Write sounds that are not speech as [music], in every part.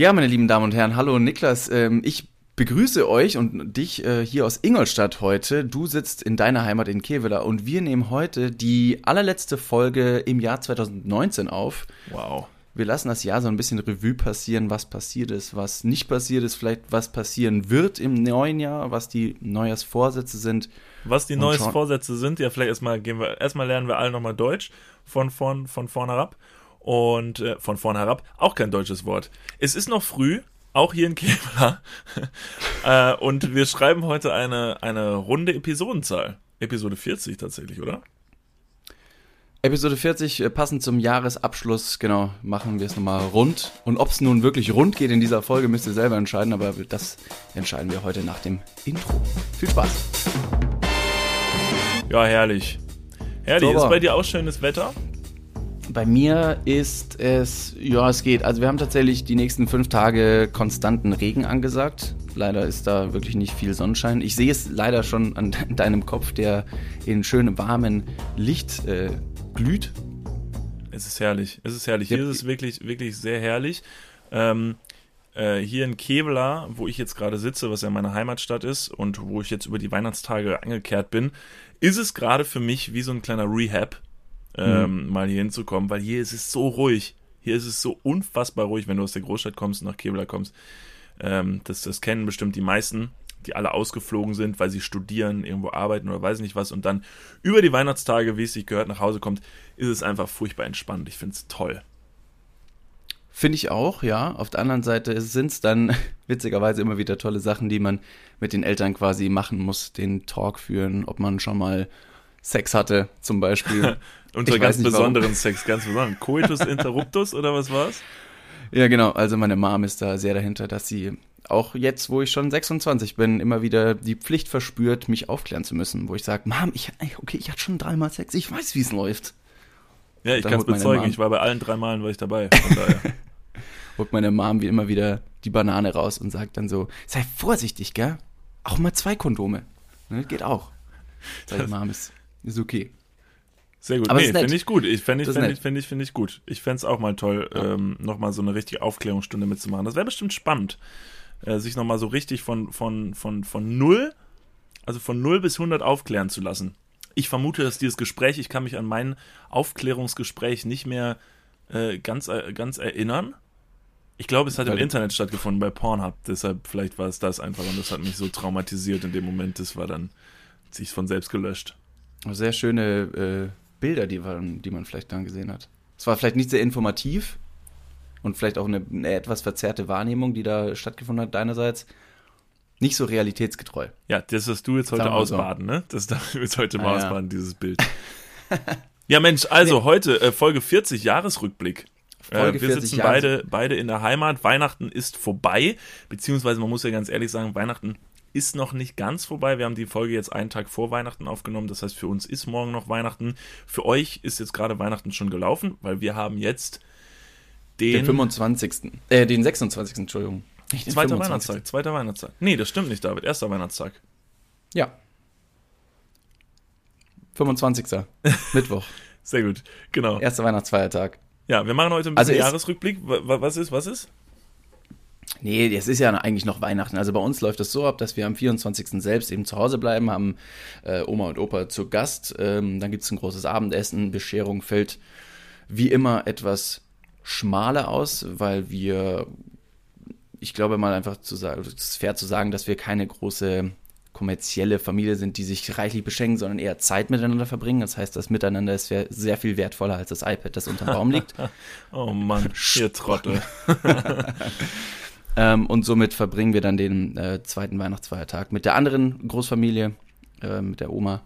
Ja, meine lieben Damen und Herren, hallo Niklas. Ähm, ich begrüße euch und dich äh, hier aus Ingolstadt heute. Du sitzt in deiner Heimat in Kevela und wir nehmen heute die allerletzte Folge im Jahr 2019 auf. Wow. Wir lassen das Jahr so ein bisschen Revue passieren, was passiert ist, was nicht passiert ist, vielleicht was passieren wird im neuen Jahr, was die Neujahrsvorsätze sind. Was die Neujahrsvorsätze sind, ja, vielleicht erstmal gehen wir, erstmal lernen wir alle nochmal Deutsch von vorn, von vorn herab. Und äh, von vorn herab, auch kein deutsches Wort. Es ist noch früh, auch hier in Kevlar. [laughs] äh, und wir schreiben heute eine, eine runde Episodenzahl. Episode 40 tatsächlich, oder? Episode 40, äh, passend zum Jahresabschluss, genau, machen wir es nochmal rund. Und ob es nun wirklich rund geht in dieser Folge, müsst ihr selber entscheiden, aber das entscheiden wir heute nach dem Intro. Viel Spaß. Ja, herrlich. Herrlich, Sauber. ist bei dir auch schönes Wetter? Bei mir ist es, ja, es geht. Also wir haben tatsächlich die nächsten fünf Tage konstanten Regen angesagt. Leider ist da wirklich nicht viel Sonnenschein. Ich sehe es leider schon an [laughs] deinem Kopf, der in schönem warmen Licht äh, glüht. Es ist herrlich. Es ist herrlich. Hier ist es wirklich, wirklich sehr herrlich. Ähm, äh, hier in Kevela, wo ich jetzt gerade sitze, was ja meine Heimatstadt ist und wo ich jetzt über die Weihnachtstage angekehrt bin, ist es gerade für mich wie so ein kleiner Rehab, ähm, mhm. mal hier hinzukommen, weil hier ist es so ruhig. Hier ist es so unfassbar ruhig, wenn du aus der Großstadt kommst und nach Kevela kommst. Ähm, das, das kennen bestimmt die meisten die alle ausgeflogen sind, weil sie studieren, irgendwo arbeiten oder weiß nicht was und dann über die Weihnachtstage, wie es sich gehört, nach Hause kommt, ist es einfach furchtbar entspannt. Ich finde es toll. Finde ich auch, ja. Auf der anderen Seite sind es dann [laughs] witzigerweise immer wieder tolle Sachen, die man mit den Eltern quasi machen muss, den Talk führen, ob man schon mal Sex hatte, zum Beispiel. [laughs] Unter ganz besonderen warum. Sex, ganz besonderen. Coitus interruptus oder was war's? Ja, genau. Also meine Mom ist da sehr dahinter, dass sie auch jetzt, wo ich schon 26 bin, immer wieder die Pflicht verspürt, mich aufklären zu müssen, wo ich sage, Mom, ich, okay, ich hatte schon dreimal Sex, ich weiß, wie es läuft. Ja, ich kann es bezeugen, ich war bei allen drei Malen war ich dabei. [laughs] holt meine Mom wie immer wieder die Banane raus und sagt dann so, sei vorsichtig, gell? Auch mal zwei Kondome. Ne, geht auch. Sag Mom, ist, ist okay. Sehr gut. Aber nee, finde ich gut. Ich fände ich, fänd ich, find ich, find ich gut. Ich fände es auch mal toll, ja. ähm, nochmal so eine richtige Aufklärungsstunde mitzumachen. Das wäre bestimmt spannend äh, sich nochmal so richtig von, von, von, von null, also von null bis 100 aufklären zu lassen. Ich vermute, dass dieses Gespräch, ich kann mich an mein Aufklärungsgespräch nicht mehr äh, ganz, äh, ganz erinnern. Ich glaube, es hat Weil im Internet stattgefunden bei Pornhub, deshalb vielleicht war es das einfach und das hat mich so traumatisiert in dem Moment. Das war dann sich von selbst gelöscht. Sehr schöne äh, Bilder, die, waren, die man vielleicht dann gesehen hat. Es war vielleicht nicht sehr informativ, und vielleicht auch eine, eine, etwas verzerrte Wahrnehmung, die da stattgefunden hat, deinerseits. Nicht so realitätsgetreu. Ja, das wirst du jetzt heute ausbaden, so. ne? Das darfst du jetzt heute mal ah, ausbaden, ja. dieses Bild. [laughs] ja, Mensch, also nee. heute äh, Folge 40, Jahresrückblick. Äh, Folge äh, wir 40 sitzen Jahres beide, beide in der Heimat. Weihnachten ist vorbei, beziehungsweise man muss ja ganz ehrlich sagen, Weihnachten ist noch nicht ganz vorbei. Wir haben die Folge jetzt einen Tag vor Weihnachten aufgenommen. Das heißt, für uns ist morgen noch Weihnachten. Für euch ist jetzt gerade Weihnachten schon gelaufen, weil wir haben jetzt den, den 25. Äh, den 26. Entschuldigung. Nicht den zweiter 25. Weihnachtstag. Zweiter Weihnachtstag. Nee, das stimmt nicht, David. Erster Weihnachtstag. Ja. 25. [laughs] Mittwoch. Sehr gut, genau. Erster Weihnachtsfeiertag. Ja, wir machen heute ein bisschen also Jahresrückblick. Was ist, was ist? Nee, es ist ja eigentlich noch Weihnachten. Also bei uns läuft es so ab, dass wir am 24. selbst eben zu Hause bleiben, haben äh, Oma und Opa zu Gast. Ähm, dann gibt es ein großes Abendessen. Bescherung fällt wie immer etwas schmaler aus, weil wir, ich glaube mal einfach zu sagen, es ist fair zu sagen, dass wir keine große kommerzielle Familie sind, die sich reichlich beschenken, sondern eher Zeit miteinander verbringen. Das heißt, das Miteinander ist sehr viel wertvoller als das iPad, das unter dem Baum liegt. [laughs] oh Mann, ihr Trottel. [laughs] ähm, und somit verbringen wir dann den äh, zweiten Weihnachtsfeiertag mit der anderen Großfamilie, äh, mit der Oma.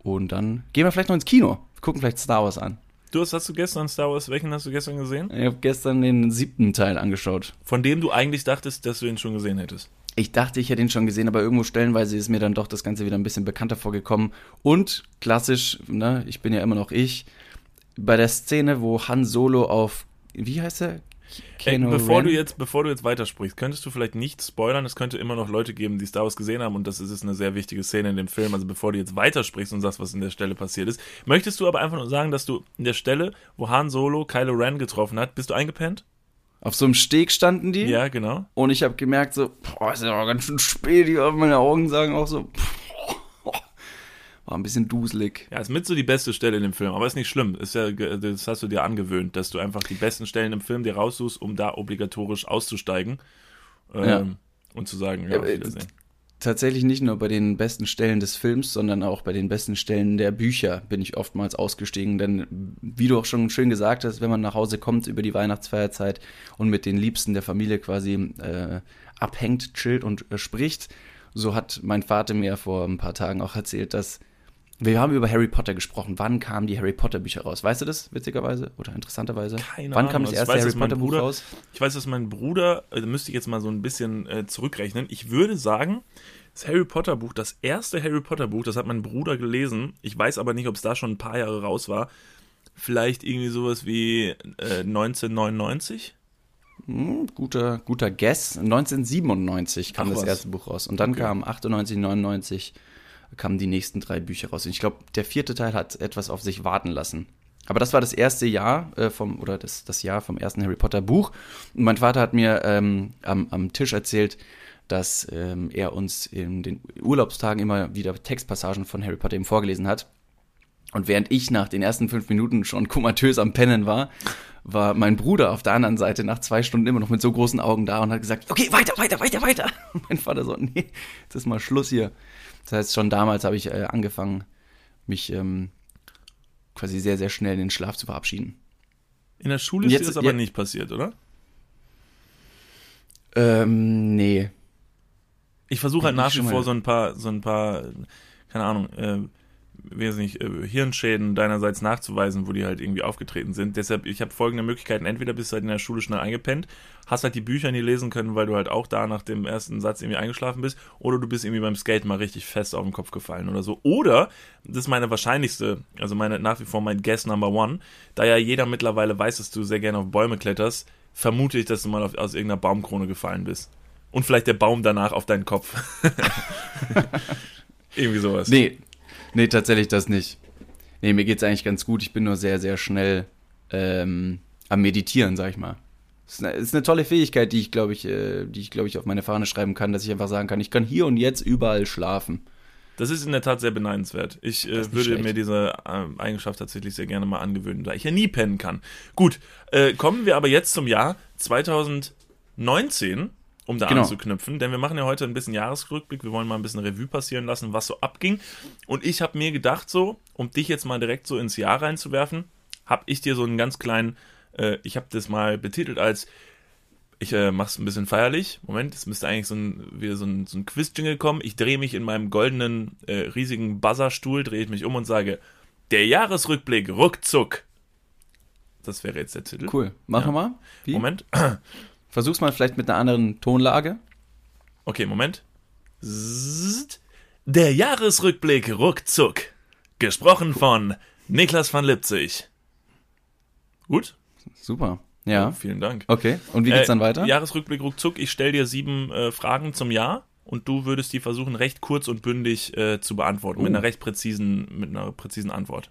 Und dann gehen wir vielleicht noch ins Kino, gucken vielleicht Star Wars an. Du hast, hast du gestern Star Wars, welchen hast du gestern gesehen? Ich habe gestern den siebten Teil angeschaut. Von dem du eigentlich dachtest, dass du ihn schon gesehen hättest. Ich dachte, ich hätte ihn schon gesehen, aber irgendwo stellenweise ist mir dann doch das Ganze wieder ein bisschen bekannter vorgekommen. Und klassisch, ne, ich bin ja immer noch ich, bei der Szene, wo Han Solo auf, wie heißt er? Ey, bevor Ren? du jetzt, bevor du jetzt weitersprichst, könntest du vielleicht nicht spoilern? Es könnte immer noch Leute geben, die Star Wars gesehen haben und das ist eine sehr wichtige Szene in dem Film. Also bevor du jetzt weitersprichst und sagst, was in der Stelle passiert ist, möchtest du aber einfach nur sagen, dass du in der Stelle, wo Han Solo Kylo Ren getroffen hat, bist du eingepennt? Auf so einem Steg standen die. Ja, genau. Und ich habe gemerkt, so, boah, ist ja auch ganz schön spät hier. Meine Augen sagen auch so, war ein bisschen duselig. Ja, ist mit so die beste Stelle in dem Film, aber ist nicht schlimm. Ist ja, das hast du dir angewöhnt, dass du einfach die besten Stellen im Film dir raussuchst, um da obligatorisch auszusteigen ähm, ja. und zu sagen, ja, auf Wiedersehen tatsächlich nicht nur bei den besten Stellen des Films, sondern auch bei den besten Stellen der Bücher bin ich oftmals ausgestiegen. Denn wie du auch schon schön gesagt hast, wenn man nach Hause kommt über die Weihnachtsfeierzeit und mit den Liebsten der Familie quasi äh, abhängt, chillt und äh, spricht, so hat mein Vater mir vor ein paar Tagen auch erzählt, dass wir haben über Harry Potter gesprochen. Wann kamen die Harry Potter Bücher raus? Weißt du das, witzigerweise? Oder interessanterweise? Keine Wann Ahnung. kam das Also ich erste weiß, Harry Potter Buch Bruder- raus? Ich weiß, dass mein Bruder, äh, da müsste ich jetzt mal so ein bisschen äh, zurückrechnen. Ich würde sagen, das Harry Potter Buch, das erste Harry Potter Buch, das hat mein Bruder gelesen. Ich weiß aber nicht, ob es da schon ein paar Jahre raus war. Vielleicht irgendwie sowas wie äh, 1999? Hm, guter, guter Guess. 1997 kam Ach das erste Buch raus. Und dann Okay. kam 98, 99 kamen die nächsten drei Bücher raus. Und ich glaube, der vierte Teil hat etwas auf sich warten lassen. Aber das war das erste Jahr äh, vom, oder das, das Jahr vom ersten Harry Potter Buch. Und mein Vater hat mir ähm, am, am Tisch erzählt, dass ähm, er uns in den Urlaubstagen immer wieder Textpassagen von Harry Potter eben vorgelesen hat. Und während ich nach den ersten fünf Minuten schon komatös am Pennen war, war mein Bruder auf der anderen Seite nach zwei Stunden immer noch mit so großen Augen da und hat gesagt, okay, weiter, weiter, weiter, weiter. Und [laughs] mein Vater so, nee, jetzt ist mal Schluss hier. Das heißt, schon damals habe ich äh, angefangen, mich ähm, quasi sehr, sehr schnell in den Schlaf zu verabschieden. In der Schule ist Jetzt- dir das aber ja- nicht passiert, oder? Ähm, nee. Ich versuche halt nach wie vor so ein paar, so ein paar, keine Ahnung, äh, weiß nicht, äh, Hirnschäden deinerseits nachzuweisen, wo die halt irgendwie aufgetreten sind. Deshalb, ich habe folgende Möglichkeiten. Entweder bist du halt in der Schule schnell eingepennt, hast halt die Bücher nie lesen können, weil du halt auch da nach dem ersten Satz irgendwie eingeschlafen bist, oder du bist irgendwie beim Skaten mal richtig fest auf den Kopf gefallen oder so. Oder, das ist meine wahrscheinlichste, also meine nach wie vor mein Guess Number One, da ja jeder mittlerweile weiß, dass du sehr gerne auf Bäume kletterst, vermute ich, dass du mal auf, aus irgendeiner Baumkrone gefallen bist. Und vielleicht der Baum danach auf deinen Kopf. [laughs] Irgendwie sowas. Nee, nee, tatsächlich das nicht. Nee, mir geht's eigentlich ganz gut. Ich bin nur sehr, sehr schnell ähm, am Meditieren, sag ich mal. Das ist eine, ist eine tolle Fähigkeit, die ich, glaube ich, äh, die ich, glaube ich, auf meine Fahne schreiben kann, dass ich einfach sagen kann, ich kann hier und jetzt überall schlafen. Das ist in der Tat sehr beneidenswert. Ich äh, würde schlecht. mir diese äh, Eigenschaft tatsächlich sehr gerne mal angewöhnen, da ich ja nie pennen kann. Gut, äh, kommen wir aber jetzt zum Jahr 2019, um da Genau. anzuknüpfen, denn wir machen ja heute ein bisschen Jahresrückblick. Wir wollen mal ein bisschen Revue passieren lassen, was so abging. Und ich habe mir gedacht, so, um dich jetzt mal direkt so ins Jahr reinzuwerfen, habe ich dir so einen ganz kleinen, äh, ich habe das mal betitelt als ich äh, mach's ein bisschen feierlich. Moment, es müsste eigentlich so ein, wieder so ein, so ein Quiz-Jingle kommen. Ich drehe mich in meinem goldenen, äh, riesigen Buzzerstuhl, drehe ich mich um und sage, der Jahresrückblick ruckzuck. Das wäre jetzt der Titel. Cool. Machen Ja. wir mal. Wie? Moment. Versuch's mal vielleicht mit einer anderen Tonlage. Okay, Moment. Der Jahresrückblick ruckzuck. Gesprochen von Niklas van Lipzig. Gut? Super. Ja. Vielen Dank. Okay. Und wie geht's Äh, dann weiter? Jahresrückblick ruckzuck. Ich stelle dir sieben äh, Fragen zum Jahr und du würdest die versuchen, recht kurz und bündig äh, zu beantworten. Mit Oh. einer recht präzisen, mit einer präzisen Antwort.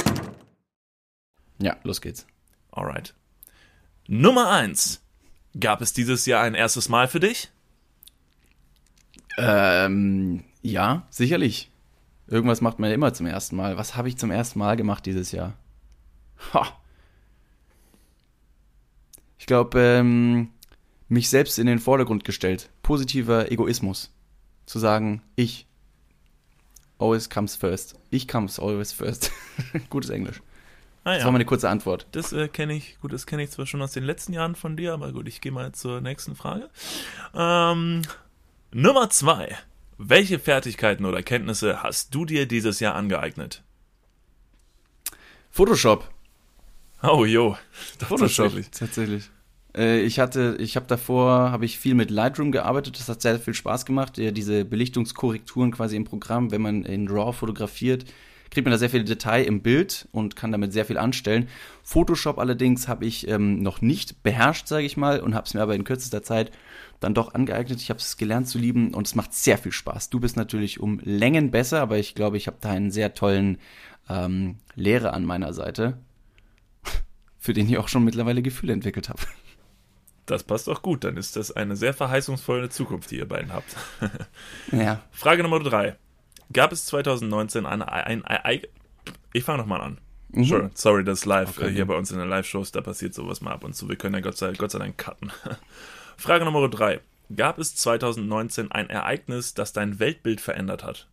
Ja, los geht's. Alright. Nummer eins. Gab es dieses Jahr ein erstes Mal für dich? Ähm, ja, sicherlich. Irgendwas macht man ja immer zum ersten Mal. Was habe ich zum ersten Mal gemacht dieses Jahr? Ha. Ich glaube, ähm, mich selbst in den Vordergrund gestellt. Positiver Egoismus. Zu sagen, ich. Always comes first. Ich comes always first. [laughs] Gutes Englisch. Ah, Das war meine kurze Antwort. Das äh, kenne ich, gut, das kenne ich zwar schon aus den letzten Jahren von dir, aber gut, ich gehe mal zur nächsten Frage. Ähm, Nummer zwei. Welche Fertigkeiten oder Kenntnisse hast du dir dieses Jahr angeeignet? Photoshop. Oh, jo. Photoshop, Tatsächlich. tatsächlich. Äh, ich hatte, ich habe davor, habe ich viel mit Lightroom gearbeitet. Das hat sehr viel Spaß gemacht. Ja, diese Belichtungskorrekturen quasi im Programm, wenn man in RAW fotografiert, kriegt man da sehr viel Detail im Bild und kann damit sehr viel anstellen. Photoshop allerdings habe ich ähm, noch nicht beherrscht, sage ich mal, und habe es mir aber in kürzester Zeit dann doch angeeignet. Ich habe es gelernt zu lieben und es macht sehr viel Spaß. Du bist natürlich um Längen besser, aber ich glaube, ich habe da einen sehr tollen ähm, Lehrer an meiner Seite, [laughs] für den ich auch schon mittlerweile Gefühle entwickelt habe. Das passt auch gut, dann ist das eine sehr verheißungsvolle Zukunft, die ihr beiden habt. Ja. [laughs] Frage Nummer drei. Gab es 2019 ein, ein, ein, ein ich fange nochmal an. Mhm. Sure. Sorry, das ist live Okay. hier bei uns in den Live-Shows, da passiert sowas mal ab und zu. Wir können ja Gott sei, Gott sei Dank cutten. [laughs] Frage Nummer drei. Gab es 2019 ein Ereignis, das dein Weltbild verändert hat?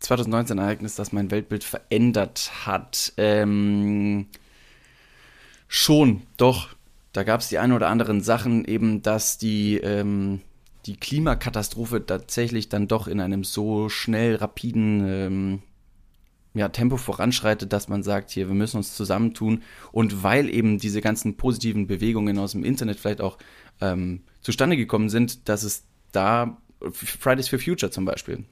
2019 ein Ereignis, das mein Weltbild verändert hat. Ähm, schon, doch. Da gab es die ein oder anderen Sachen, eben, dass die, ähm, die Klimakatastrophe tatsächlich dann doch in einem so schnell rapiden ähm, ja, Tempo voranschreitet, dass man sagt, hier, wir müssen uns zusammentun. Und weil eben diese ganzen positiven Bewegungen aus dem Internet vielleicht auch ähm, zustande gekommen sind, dass es da Fridays for Future zum Beispiel,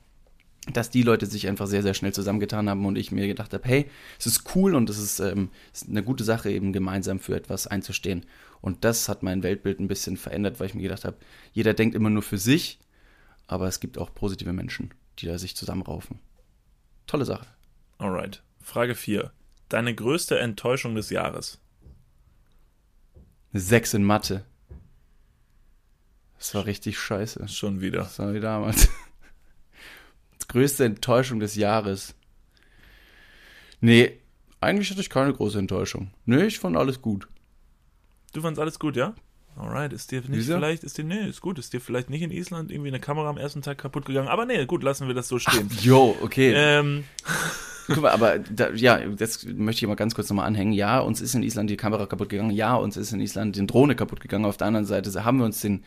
dass die Leute sich einfach sehr, sehr schnell zusammengetan haben und ich mir gedacht habe, hey, es ist cool und es ist, ähm, es ist eine gute Sache, eben gemeinsam für etwas einzustehen. Und das hat mein Weltbild ein bisschen verändert, weil ich mir gedacht habe, jeder denkt immer nur für sich, aber es gibt auch positive Menschen, die da sich zusammenraufen. Tolle Sache. Alright. Frage 4. Deine größte Enttäuschung des Jahres? Sechs in Mathe. Das war richtig scheiße. Schon wieder. Das war wie damals. Größte Enttäuschung des Jahres. Nee, eigentlich hatte ich keine große Enttäuschung. Nee, ich fand alles gut. Du fandst alles gut, ja? Alright, ist dir nicht Wieso? vielleicht, ist dir, nee, ist gut, ist dir vielleicht nicht in Island irgendwie eine Kamera am ersten Tag kaputt gegangen, aber nee, gut, lassen wir das so stehen. Jo, okay. Ähm, [laughs] Guck mal, aber da, ja, das möchte ich mal ganz kurz nochmal anhängen. Ja, uns ist in Island die Kamera kaputt gegangen. Ja, uns ist in Island die Drohne kaputt gegangen. Auf der anderen Seite haben wir uns den,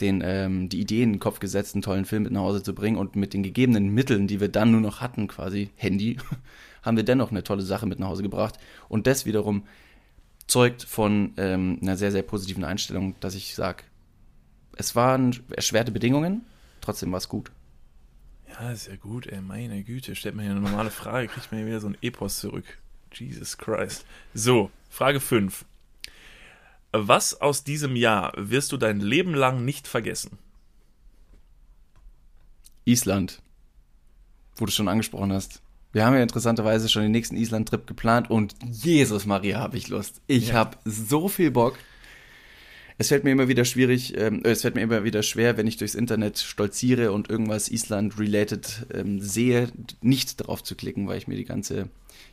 den, ähm, die Idee in den Kopf gesetzt, einen tollen Film mit nach Hause zu bringen und mit den gegebenen Mitteln, die wir dann nur noch hatten, quasi Handy, [laughs] haben wir dennoch eine tolle Sache mit nach Hause gebracht. Und das wiederum zeugt von ähm, einer sehr, sehr positiven Einstellung, dass ich sage, es waren erschwerte Bedingungen, trotzdem war es gut. ja, ist ja gut, ey, meine Güte, stellt mir hier eine normale Frage, kriegt man hier wieder so ein Epos zurück. Jesus Christ. So, Frage 5. Was aus diesem Jahr wirst du dein Leben lang nicht vergessen? Island, wo du schon angesprochen hast. Wir haben ja interessanterweise schon den nächsten Island-Trip geplant und Jesus Maria habe ich Lust. Ich Ja. habe so viel Bock. Es fällt mir immer wieder schwierig, ähm, es fällt mir immer wieder schwer, wenn ich durchs Internet stolziere und irgendwas Island-related ähm, sehe, nicht darauf zu klicken, weil ich mir die ganze,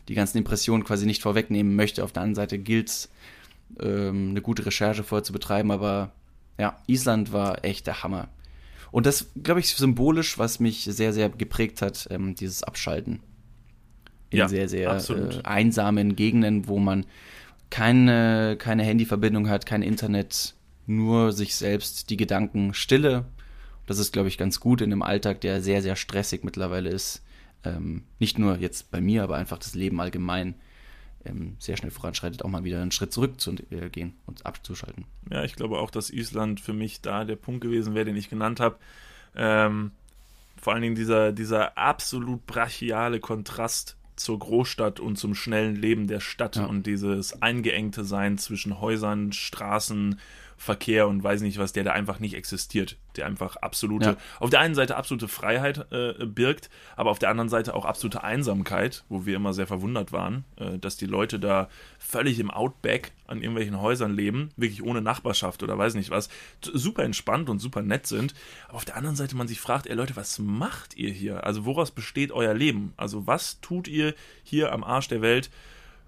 die ganzen Impressionen quasi nicht vorwegnehmen möchte. Auf der anderen Seite gilt es, ähm, eine gute Recherche vorher zu betreiben, aber ja, Island war echt der Hammer. Und das, glaube ich, symbolisch, was mich sehr, sehr geprägt hat, ähm, dieses Abschalten. In ja, sehr, sehr äh, einsamen Gegenden, wo man keine, keine Handyverbindung hat, kein Internet, nur sich selbst die Gedanken stille. Das ist, glaube ich, ganz gut in einem Alltag, der sehr, sehr stressig mittlerweile ist. Ähm, nicht nur jetzt bei mir, aber einfach das Leben allgemein ähm, sehr schnell voranschreitet, auch mal wieder einen Schritt zurück zu äh, gehen und abzuschalten. Ja, ich glaube auch, dass Island für mich da der Punkt gewesen wäre, den ich genannt habe. Ähm, vor allen Dingen dieser, dieser absolut brachiale Kontrast zur Großstadt und zum schnellen Leben der Stadt ja. und dieses eingeengte Sein zwischen Häusern, Straßen, Verkehr und weiß nicht was, der da einfach nicht existiert, der einfach absolute, ja. auf der einen Seite absolute Freiheit äh, birgt, aber auf der anderen Seite auch absolute Einsamkeit, wo wir immer sehr verwundert waren, äh, dass die Leute da völlig im Outback an irgendwelchen Häusern leben, wirklich ohne Nachbarschaft oder weiß nicht was, super entspannt und super nett sind. Aber auf der anderen Seite man sich fragt, ey Leute, was macht ihr hier? Also woraus besteht euer Leben? Also was tut ihr hier am Arsch der Welt?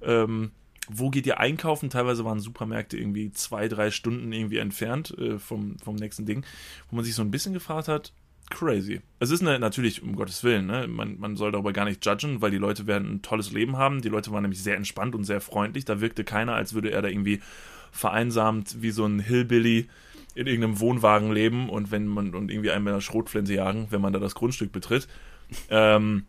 Ähm, wo geht ihr einkaufen? Teilweise waren Supermärkte irgendwie zwei, drei Stunden irgendwie entfernt äh, vom, vom nächsten Ding, wo man sich so ein bisschen gefragt hat, crazy. Es ist eine, natürlich, um Gottes Willen, ne, man, man soll darüber gar nicht judgen, weil die Leute werden ein tolles Leben haben. Die Leute waren nämlich sehr entspannt und sehr freundlich. Da wirkte keiner, als würde er da irgendwie vereinsamt wie so ein Hillbilly in irgendeinem Wohnwagen leben und wenn man und irgendwie einen mit einer Schrotflinte jagen, wenn man da das Grundstück betritt. Ähm,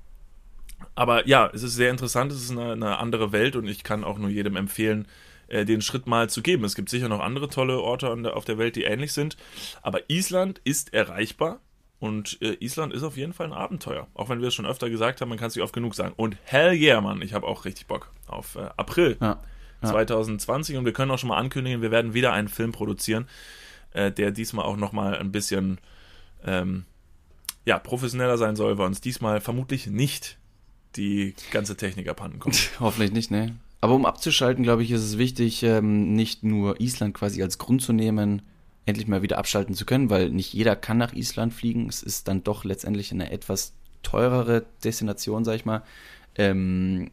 aber ja, es ist sehr interessant, es ist eine, eine, andere Welt und ich kann auch nur jedem empfehlen, äh, den Schritt mal zu geben. Es gibt sicher noch andere tolle Orte der, auf der Welt, die ähnlich sind, aber Island ist erreichbar und äh, Island ist auf jeden Fall ein Abenteuer. Auch wenn wir es schon öfter gesagt haben, man kann es nicht oft genug sagen. Und hell yeah, Mann, ich habe auch richtig Bock auf äh, April ja, ja. 2020 und wir können auch schon mal ankündigen, wir werden wieder einen Film produzieren, äh, der diesmal auch nochmal ein bisschen ähm, ja, professioneller sein soll, weil uns diesmal vermutlich nicht die ganze Technik abhanden kommt. [laughs] Hoffentlich nicht, ne? Aber um abzuschalten, glaube ich, ist es wichtig, ähm, nicht nur Island quasi als Grund zu nehmen, endlich mal wieder abschalten zu können, weil nicht jeder kann nach Island fliegen. Es ist dann doch letztendlich eine etwas teurere Destination, sag ich mal. Ähm,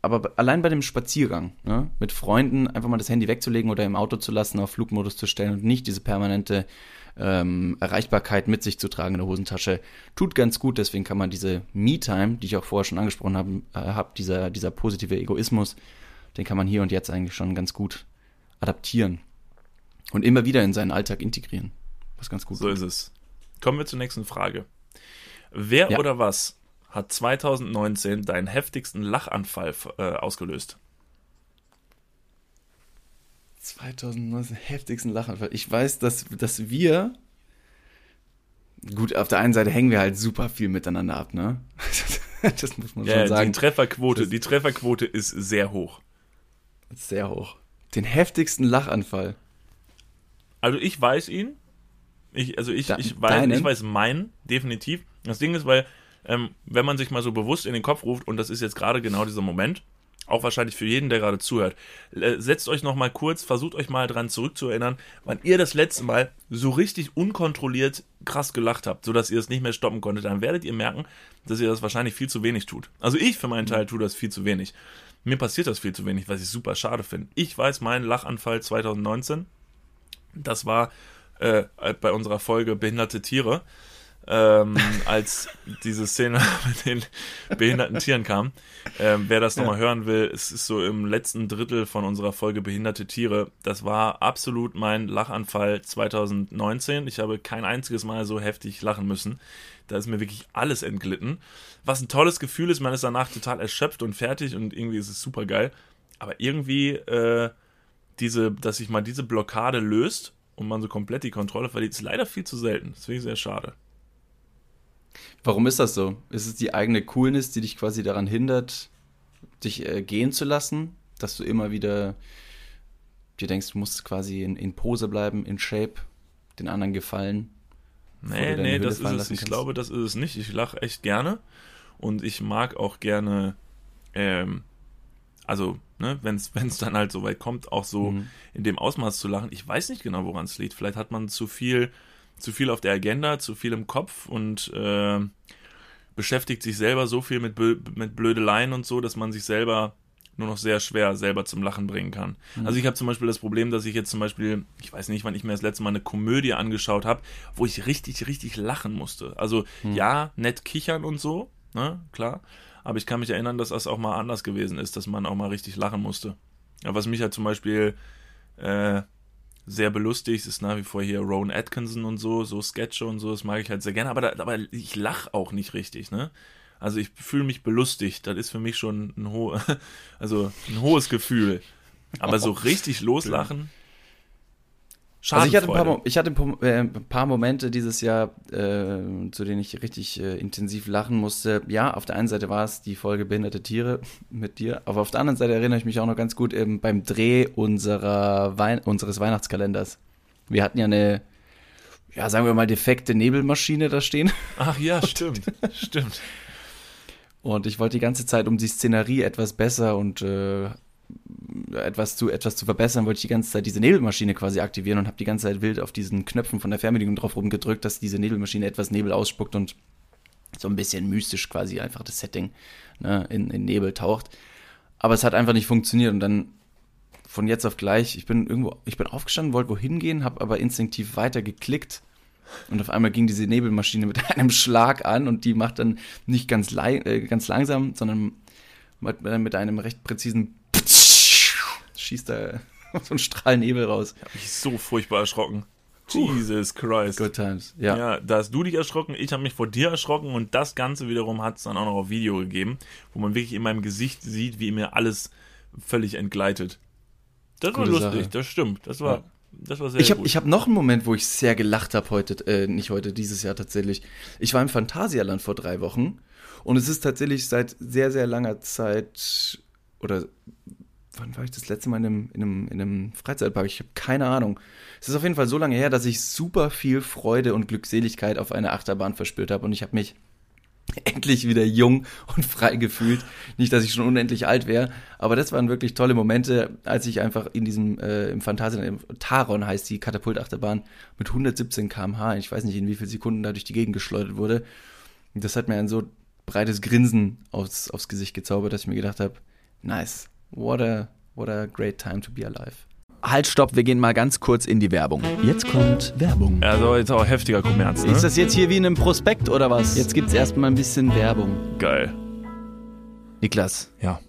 aber allein bei dem Spaziergang, ne, mit Freunden einfach mal das Handy wegzulegen oder im Auto zu lassen, auf Flugmodus zu stellen und nicht diese permanente ähm, Erreichbarkeit mit sich zu tragen in der Hosentasche, tut ganz gut. Deswegen kann man diese Me-Time, die ich auch vorher schon angesprochen habe, äh, hab, dieser, dieser positive Egoismus, den kann man hier und jetzt eigentlich schon ganz gut adaptieren und immer wieder in seinen Alltag integrieren. Was ganz gut So ist es. Kommen wir zur nächsten Frage. Wer ja. oder was hat 2019 deinen heftigsten Lachanfall äh, ausgelöst? 2019 heftigsten Lachanfall. Ich weiß, dass, dass wir. Gut, auf der einen Seite hängen wir halt super viel miteinander ab, ne? [laughs] das muss man ja, schon sagen. Die Trefferquote, die Trefferquote ist sehr hoch. Sehr hoch. Den heftigsten Lachanfall. Also ich weiß ihn. Ich, also ich, da, ich, weiß, ich weiß meinen, definitiv. Das Ding ist, weil, ähm, wenn man sich mal so bewusst in den Kopf ruft, und das ist jetzt gerade genau dieser Moment, auch wahrscheinlich für jeden, der gerade zuhört. Setzt euch noch mal kurz, versucht euch mal dran zurückzuerinnern, wann ihr das letzte Mal so richtig unkontrolliert krass gelacht habt, sodass ihr es nicht mehr stoppen konntet. Dann werdet ihr merken, dass ihr das wahrscheinlich viel zu wenig tut. Also ich für meinen Teil tue das viel zu wenig. Mir passiert das viel zu wenig, was ich super schade finde. Ich weiß meinen Lachanfall 2019. Das war äh, bei unserer Folge Behinderte Tiere ähm, als diese Szene [laughs] mit den behinderten Tieren kam. Ähm, wer das nochmal hören will, es ist so im letzten Drittel von unserer Folge Behinderte Tiere. Das war absolut mein Lachanfall 2019. Ich habe kein einziges Mal so heftig lachen müssen. Da ist mir wirklich alles entglitten. Was ein tolles Gefühl ist, man ist danach total erschöpft und fertig und irgendwie ist es super geil. Aber irgendwie, äh, diese, dass sich mal diese Blockade löst und man so komplett die Kontrolle verliert, ist leider viel zu selten. Das finde ich sehr schade. Warum ist das so? Ist es die eigene Coolness, die dich quasi daran hindert, dich äh, gehen zu lassen? Dass du immer wieder dir denkst, du musst quasi in, in Pose bleiben, in Shape, den anderen gefallen? Nee, nee, das ist es. Ich kannst? glaube, das ist es nicht. Ich lache echt gerne und ich mag auch gerne ähm, also ne, wenn es dann halt so weit kommt, auch so mhm. in dem Ausmaß zu lachen. Ich weiß nicht genau, woran es liegt. Vielleicht hat man zu viel, zu viel auf der Agenda, zu viel im Kopf und äh, beschäftigt sich selber so viel mit, mit Blödeleien und so, dass man sich selber nur noch sehr schwer selber zum Lachen bringen kann. Mhm. Also ich habe zum Beispiel das Problem, dass ich jetzt zum Beispiel, ich weiß nicht, wann ich mir das letzte Mal eine Komödie angeschaut habe, wo ich richtig, richtig lachen musste. Also mhm. ja, nett kichern und so, ne, klar. Aber ich kann mich erinnern, dass das auch mal anders gewesen ist, dass man auch mal richtig lachen musste. Ja, was mich halt zum Beispiel äh, sehr belustigt, ist nach wie vor hier Rowan Atkinson und so, so Sketche und so, das mag ich halt sehr gerne, aber, da, aber ich lache auch nicht richtig, ne? Also ich fühle mich belustigt, das ist für mich schon ein, ho [laughs] also ein hohes Gefühl. Aber so richtig loslachen, also ich hatte, ein paar, ich hatte ein paar, äh, ein paar Momente dieses Jahr, äh, zu denen ich richtig äh, intensiv lachen musste. Ja, auf der einen Seite war es die Folge Behinderte Tiere [laughs] mit dir, aber auf der anderen Seite erinnere ich mich auch noch ganz gut ähm, beim Dreh unserer Wein unseres Weihnachtskalenders. Wir hatten ja eine, ja, sagen wir mal, defekte Nebelmaschine da stehen. Ach ja, [laughs] stimmt, stimmt. Und ich wollte die ganze Zeit um die Szenerie etwas besser und äh, etwas zu, etwas zu verbessern, wollte ich die ganze Zeit diese Nebelmaschine quasi aktivieren und habe die ganze Zeit wild auf diesen Knöpfen von der Fernbedienung drauf rumgedrückt, dass diese Nebelmaschine etwas Nebel ausspuckt und so ein bisschen mystisch quasi einfach das Setting ne, in, in Nebel taucht. Aber es hat einfach nicht funktioniert und dann von jetzt auf gleich, ich bin irgendwo, ich bin aufgestanden, wollte wohin gehen, habe aber instinktiv weiter geklickt und auf einmal ging diese Nebelmaschine mit [laughs] einem Schlag an und die macht dann nicht ganz, äh, ganz langsam, sondern mit, mit einem recht präzisen schießt da [laughs] so ein Strahl Nebel raus. Ich habe mich so furchtbar erschrocken. Jesus Christ. Good times. Ja. ja, da hast du dich erschrocken, ich habe mich vor dir erschrocken und das Ganze wiederum hat es dann auch noch auf Video gegeben, wo man wirklich in meinem Gesicht sieht, wie mir alles völlig entgleitet. Das war lustig, Sache. das stimmt. Das war, ja. das war sehr ich hab, gut. Ich habe noch einen Moment, wo ich sehr gelacht habe heute, äh, nicht heute, dieses Jahr tatsächlich. Ich war im Phantasialand vor drei Wochen und es ist tatsächlich seit sehr, sehr langer Zeit oder wann war ich das letzte Mal in einem, in einem, in einem Freizeitpark? Ich habe keine Ahnung. Es ist auf jeden Fall so lange her, dass ich super viel Freude und Glückseligkeit auf einer Achterbahn verspürt habe und ich habe mich [laughs] endlich wieder jung und frei gefühlt. Nicht, dass ich schon unendlich alt wäre, aber das waren wirklich tolle Momente, als ich einfach in diesem, äh, im Phantasialand, Taron heißt die Katapultachterbahn, mit 117 km/h, ich weiß nicht in wie vielen Sekunden da durch die Gegend geschleudert wurde. Das hat mir ein so breites Grinsen aufs, aufs Gesicht gezaubert, dass ich mir gedacht habe, nice, What a, what a great time to be alive. Halt, stopp, wir gehen mal ganz kurz in die Werbung. Jetzt kommt Werbung. Also jetzt auch heftiger Kommerz, ne? Ist das jetzt hier wie in einem Prospekt oder was? Jetzt gibt's erstmal ein bisschen Werbung. Geil. Niklas. Ja.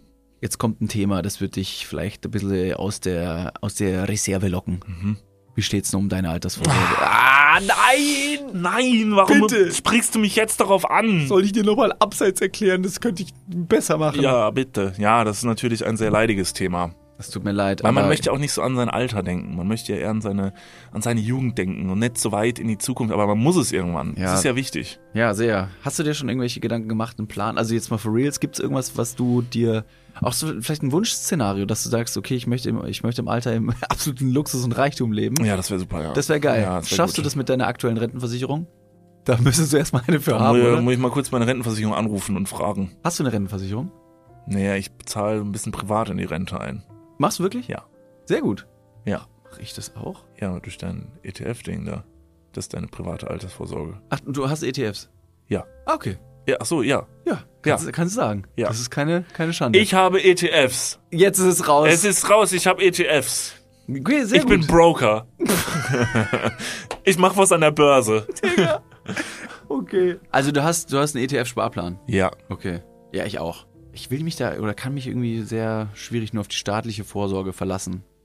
Jetzt kommt ein Thema, das wird dich vielleicht ein bisschen aus der, aus der Reserve locken. Mhm. Wie steht's denn um deine Altersvorsorge? Ah, nein! Nein, warum Bitte. sprichst du mich jetzt darauf an? Soll ich dir nochmal abseits erklären? Das könnte ich besser machen. Ja, bitte. Ja, das ist natürlich ein sehr leidiges Thema. Das tut mir leid. Weil man möchte auch nicht so an sein Alter denken. Man möchte ja eher an seine, an seine Jugend denken und nicht so weit in die Zukunft. Aber man muss es irgendwann. Ja. Das ist ja wichtig. Ja, sehr. Hast du dir schon irgendwelche Gedanken gemacht, einen Plan? Also jetzt mal for reals, gibt es irgendwas, was du dir auch so vielleicht ein Wunschszenario, dass du sagst, okay, ich möchte im, ich möchte im Alter im [laughs] absoluten Luxus und Reichtum leben. Ja, das wäre super, ja. Das wäre geil. Ja, das wär Schaffst gut. du das mit deiner aktuellen Rentenversicherung? Da müsstest du erstmal eine für haben. Muss, muss ich mal kurz meine Rentenversicherung anrufen und fragen. Hast du eine Rentenversicherung? Naja, ich bezahle ein bisschen privat in die Rente ein. Machst du wirklich? Ja. Sehr gut. Ja. Mach ich das auch? Ja, durch dein ETF-Ding da. Das ist deine private Altersvorsorge. Ach, du hast ETFs? Ja. Ah, okay. Ja, ach so, ja. Ja, kannst, ja. kannst du sagen. Ja. Das ist keine, keine Schande. Ich habe ETFs. Jetzt ist es raus. Es ist raus, ich habe ETFs. Okay, sehr ich gut. bin Broker. [laughs] ich mache was an der Börse. Digga. Okay. Also du hast, du hast einen ETF-Sparplan? Ja. Okay. Ja, ich auch. Ich will mich da oder kann mich irgendwie sehr schwierig nur auf die staatliche Vorsorge verlassen.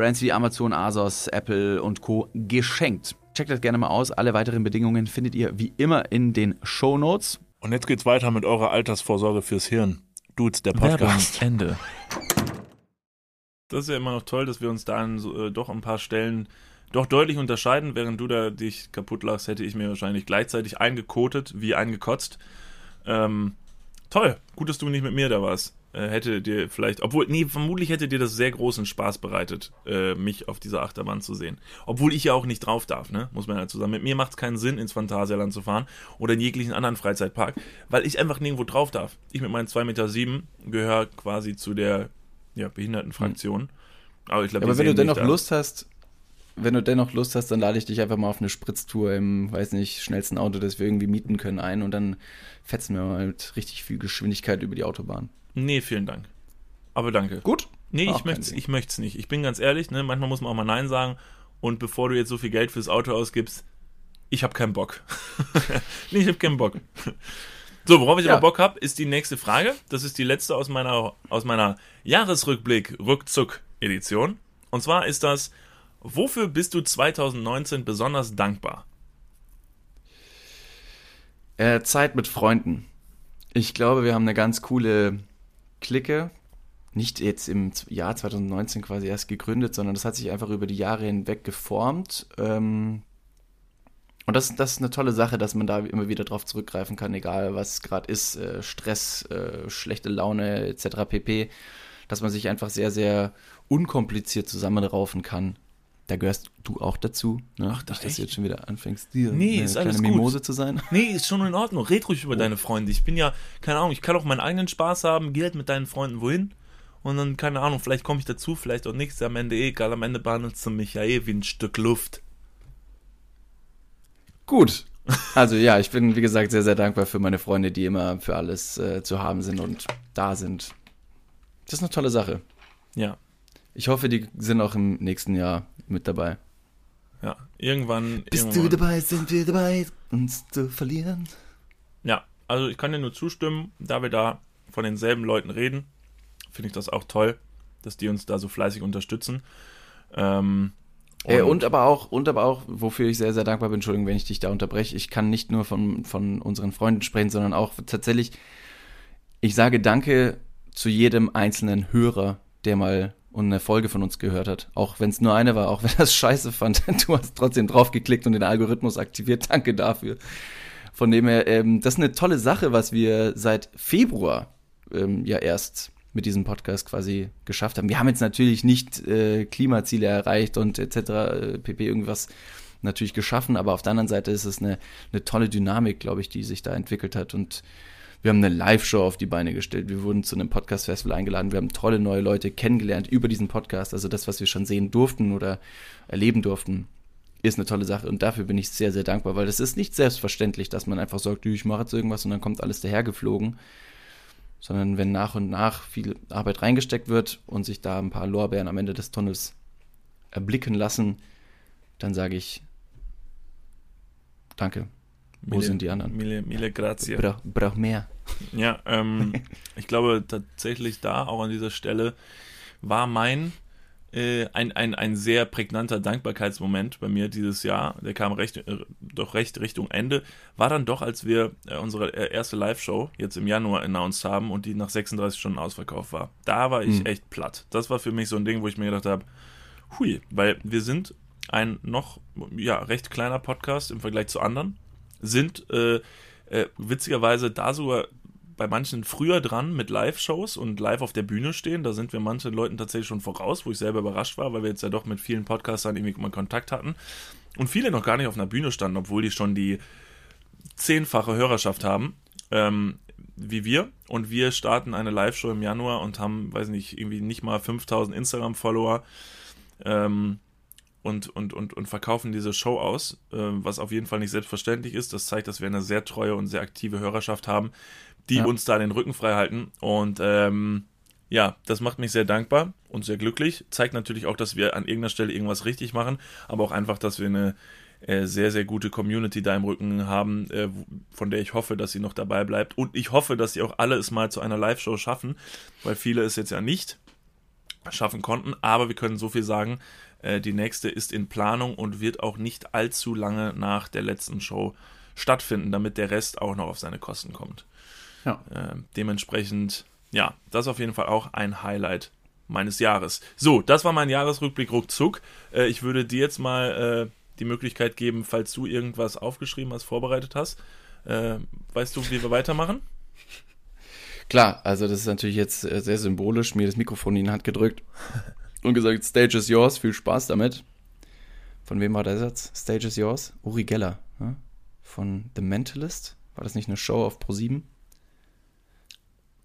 Brands wie Amazon, Asos, Apple und Co. geschenkt. Checkt das gerne mal aus. Alle weiteren Bedingungen findet ihr wie immer in den Show Notes. Und jetzt geht's weiter mit eurer Altersvorsorge fürs Hirn. Dudes, der Podcast. Werbung, Ende. Das ist ja immer noch toll, dass wir uns da an so, äh, doch ein paar Stellen doch deutlich unterscheiden. Während du da dich kaputt lachst, hätte ich mir wahrscheinlich gleichzeitig eingekotet wie eingekotzt. Ähm, toll, gut, dass du nicht mit mir da warst. Äh, hätte dir vielleicht, obwohl, nee, vermutlich hätte dir das sehr großen Spaß bereitet, äh, mich auf dieser Achterbahn zu sehen. Obwohl ich ja auch nicht drauf darf, ne? Muss man ja dazu sagen. Mit mir macht es keinen Sinn, ins Phantasialand zu fahren oder in jeglichen anderen Freizeitpark, weil ich einfach nirgendwo drauf darf. Ich mit meinen 2,7 Meter sieben gehöre quasi zu der ja, Behindertenfraktion. Hm. Aber ich glaube, ja, aber wenn du dennoch Lust hast, wenn du dennoch Lust hast, dann lade ich dich einfach mal auf eine Spritztour im, weiß nicht, schnellsten Auto, das wir irgendwie mieten können, ein und dann fetzen wir mal mit richtig viel Geschwindigkeit über die Autobahn. Nee, vielen Dank. Aber danke. Gut? Nee, Ach, ich möchte ich nicht. Ich bin ganz ehrlich, ne, manchmal muss man auch mal Nein sagen. Und bevor du jetzt so viel Geld fürs Auto ausgibst, ich habe keinen Bock. [laughs] nee, ich habe keinen Bock. So, worauf ich ja. aber Bock habe, ist die nächste Frage. Das ist die letzte aus meiner, aus meiner Jahresrückblick-Rückzuck-Edition. Und zwar ist das, wofür bist du 2019 besonders dankbar? Äh, Zeit mit Freunden. Ich glaube, wir haben eine ganz coole Clique, nicht jetzt im Jahr 2019 quasi erst gegründet, sondern das hat sich einfach über die Jahre hinweg geformt. Ähm, und das, das ist eine tolle Sache, dass man da immer wieder drauf zurückgreifen kann, egal was gerade ist, äh, Stress, äh, schlechte Laune etc. pp. Dass man sich einfach sehr, sehr unkompliziert zusammenraufen kann. Da gehörst du auch dazu. Ne? Ach, Nicht, dass du jetzt schon wieder anfängst, dir nee, eine ist kleine alles Mimose gut. zu sein. Nee, ist schon in Ordnung. Red ruhig über oh. deine Freunde. Ich bin ja, keine Ahnung, ich kann auch meinen eigenen Spaß haben, geh halt mit deinen Freunden wohin. Und dann, keine Ahnung, vielleicht komme ich dazu, vielleicht auch nichts. Am Ende eh egal. Am Ende behandelst du mich ja eh wie ein Stück Luft. Gut. Also ja, ich bin, wie gesagt, sehr, sehr dankbar für meine Freunde, die immer für alles äh, zu haben sind und da sind. Das ist eine tolle Sache. Ja, ich hoffe, die sind auch im nächsten Jahr mit dabei. Ja, irgendwann. Bist irgendwann. du dabei, sind wir dabei, uns zu verlieren? Ja, also ich kann dir nur zustimmen, da wir da von denselben Leuten reden, finde ich das auch toll, dass die uns da so fleißig unterstützen. Ähm, und, äh, und, aber auch, und aber auch, wofür ich sehr, sehr dankbar bin, Entschuldigung, wenn ich dich da unterbreche, ich kann nicht nur von, von unseren Freunden sprechen, sondern auch tatsächlich, ich sage Danke zu jedem einzelnen Hörer, der mal und eine Folge von uns gehört hat. Auch wenn es nur eine war, auch [laughs] wenn er es scheiße fand, du hast trotzdem draufgeklickt und den Algorithmus aktiviert. Danke dafür. Von dem her, ähm, das ist eine tolle Sache, was wir seit Februar ähm, ja erst mit diesem Podcast quasi geschafft haben. Wir haben jetzt natürlich nicht äh, Klimaziele erreicht und etc. Äh, pp. irgendwas natürlich geschaffen, aber auf der anderen Seite ist es eine, eine tolle Dynamik, glaube ich, die sich da entwickelt hat und wir haben eine Live-Show auf die Beine gestellt. Wir wurden zu einem Podcast-Festival eingeladen. Wir haben tolle neue Leute kennengelernt über diesen Podcast. Also das, was wir schon sehen durften oder erleben durften, ist eine tolle Sache. Und dafür bin ich sehr, sehr dankbar, weil es ist nicht selbstverständlich, dass man einfach sagt, ich mache jetzt irgendwas und dann kommt alles dahergeflogen. Sondern wenn nach und nach viel Arbeit reingesteckt wird und sich da ein paar Lorbeeren am Ende des Tunnels erblicken lassen, dann sage ich Danke. Wo mille, sind die anderen? Mille, mille grazie. Brauch, brauch mehr. Ja, ähm, [laughs] ich glaube tatsächlich da, auch an dieser Stelle, war mein äh, ein, ein, ein sehr prägnanter Dankbarkeitsmoment bei mir dieses Jahr, der kam recht, äh, doch recht Richtung Ende, war dann doch, als wir äh, unsere äh, erste Live-Show jetzt im Januar announced haben und die nach 36 Stunden ausverkauft war. Da war ich mhm. echt platt. Das war für mich so ein Ding, wo ich mir gedacht habe, hui, weil wir sind ein noch ja, recht kleiner Podcast im Vergleich zu anderen, sind äh, äh, witzigerweise da sogar bei manchen früher dran mit Live-Shows und live auf der Bühne stehen. Da sind wir manchen Leuten tatsächlich schon voraus, wo ich selber überrascht war, weil wir jetzt ja doch mit vielen Podcastern irgendwie mal Kontakt hatten. Und viele noch gar nicht auf einer Bühne standen, obwohl die schon die zehnfache Hörerschaft haben, ähm, wie wir. Und wir starten eine Live-Show im Januar und haben, weiß nicht, irgendwie nicht mal 5000 Instagram-Follower. Ähm, und, und, und, und verkaufen diese Show aus, äh, was auf jeden Fall nicht selbstverständlich ist. Das zeigt, dass wir eine sehr treue und sehr aktive Hörerschaft haben, die ja. uns da den Rücken frei halten. Und ähm, ja, das macht mich sehr dankbar und sehr glücklich. Zeigt natürlich auch, dass wir an irgendeiner Stelle irgendwas richtig machen, aber auch einfach, dass wir eine äh, sehr, sehr gute Community da im Rücken haben, äh, von der ich hoffe, dass sie noch dabei bleibt. Und ich hoffe, dass sie auch alle es mal zu einer Live-Show schaffen, weil viele es jetzt ja nicht schaffen konnten. Aber wir können so viel sagen, äh, die nächste ist in Planung und wird auch nicht allzu lange nach der letzten Show stattfinden, damit der Rest auch noch auf seine Kosten kommt. Ja. Äh, dementsprechend, ja, das ist auf jeden Fall auch ein Highlight meines Jahres. So, das war mein Jahresrückblick ruckzuck. Äh, ich würde dir jetzt mal äh, die Möglichkeit geben, falls du irgendwas aufgeschrieben hast, vorbereitet hast. Äh, weißt du, wie wir weitermachen? Klar, also das ist natürlich jetzt sehr symbolisch, mir das Mikrofon in die Hand gedrückt und gesagt, Stage is yours, viel Spaß damit. Von wem war der Satz? Stage is yours? Uri Geller, ne? von The Mentalist. War das nicht eine Show auf Pro7?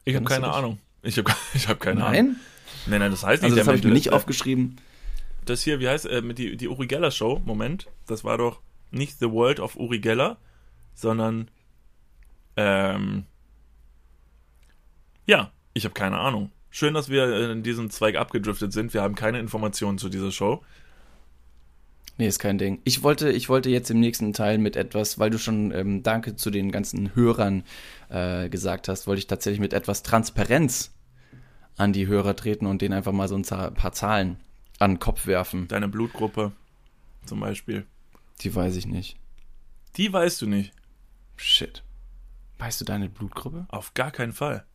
Ich habe keine Ahnung. Ich habe [laughs] ich hab keine nein? Ahnung. Nein, nein, das heißt nicht. Also das habe ich mir nicht aufgeschrieben. Das hier, wie heißt äh, mit die, die Uri Geller Show? Moment, das war doch nicht The World of Uri Geller, sondern ähm, ja, ich habe keine Ahnung. Schön, dass wir in diesem Zweig abgedriftet sind. Wir haben keine Informationen zu dieser Show. Nee, ist kein Ding. Ich wollte, ich wollte jetzt im nächsten Teil mit etwas, weil du schon ähm, Danke zu den ganzen Hörern äh, gesagt hast, wollte ich tatsächlich mit etwas Transparenz an die Hörer treten und denen einfach mal so ein paar Zahlen an den Kopf werfen. Deine Blutgruppe zum Beispiel. Die weiß ich nicht. Die weißt du nicht. Shit. Weißt du deine Blutgruppe? Auf gar keinen Fall.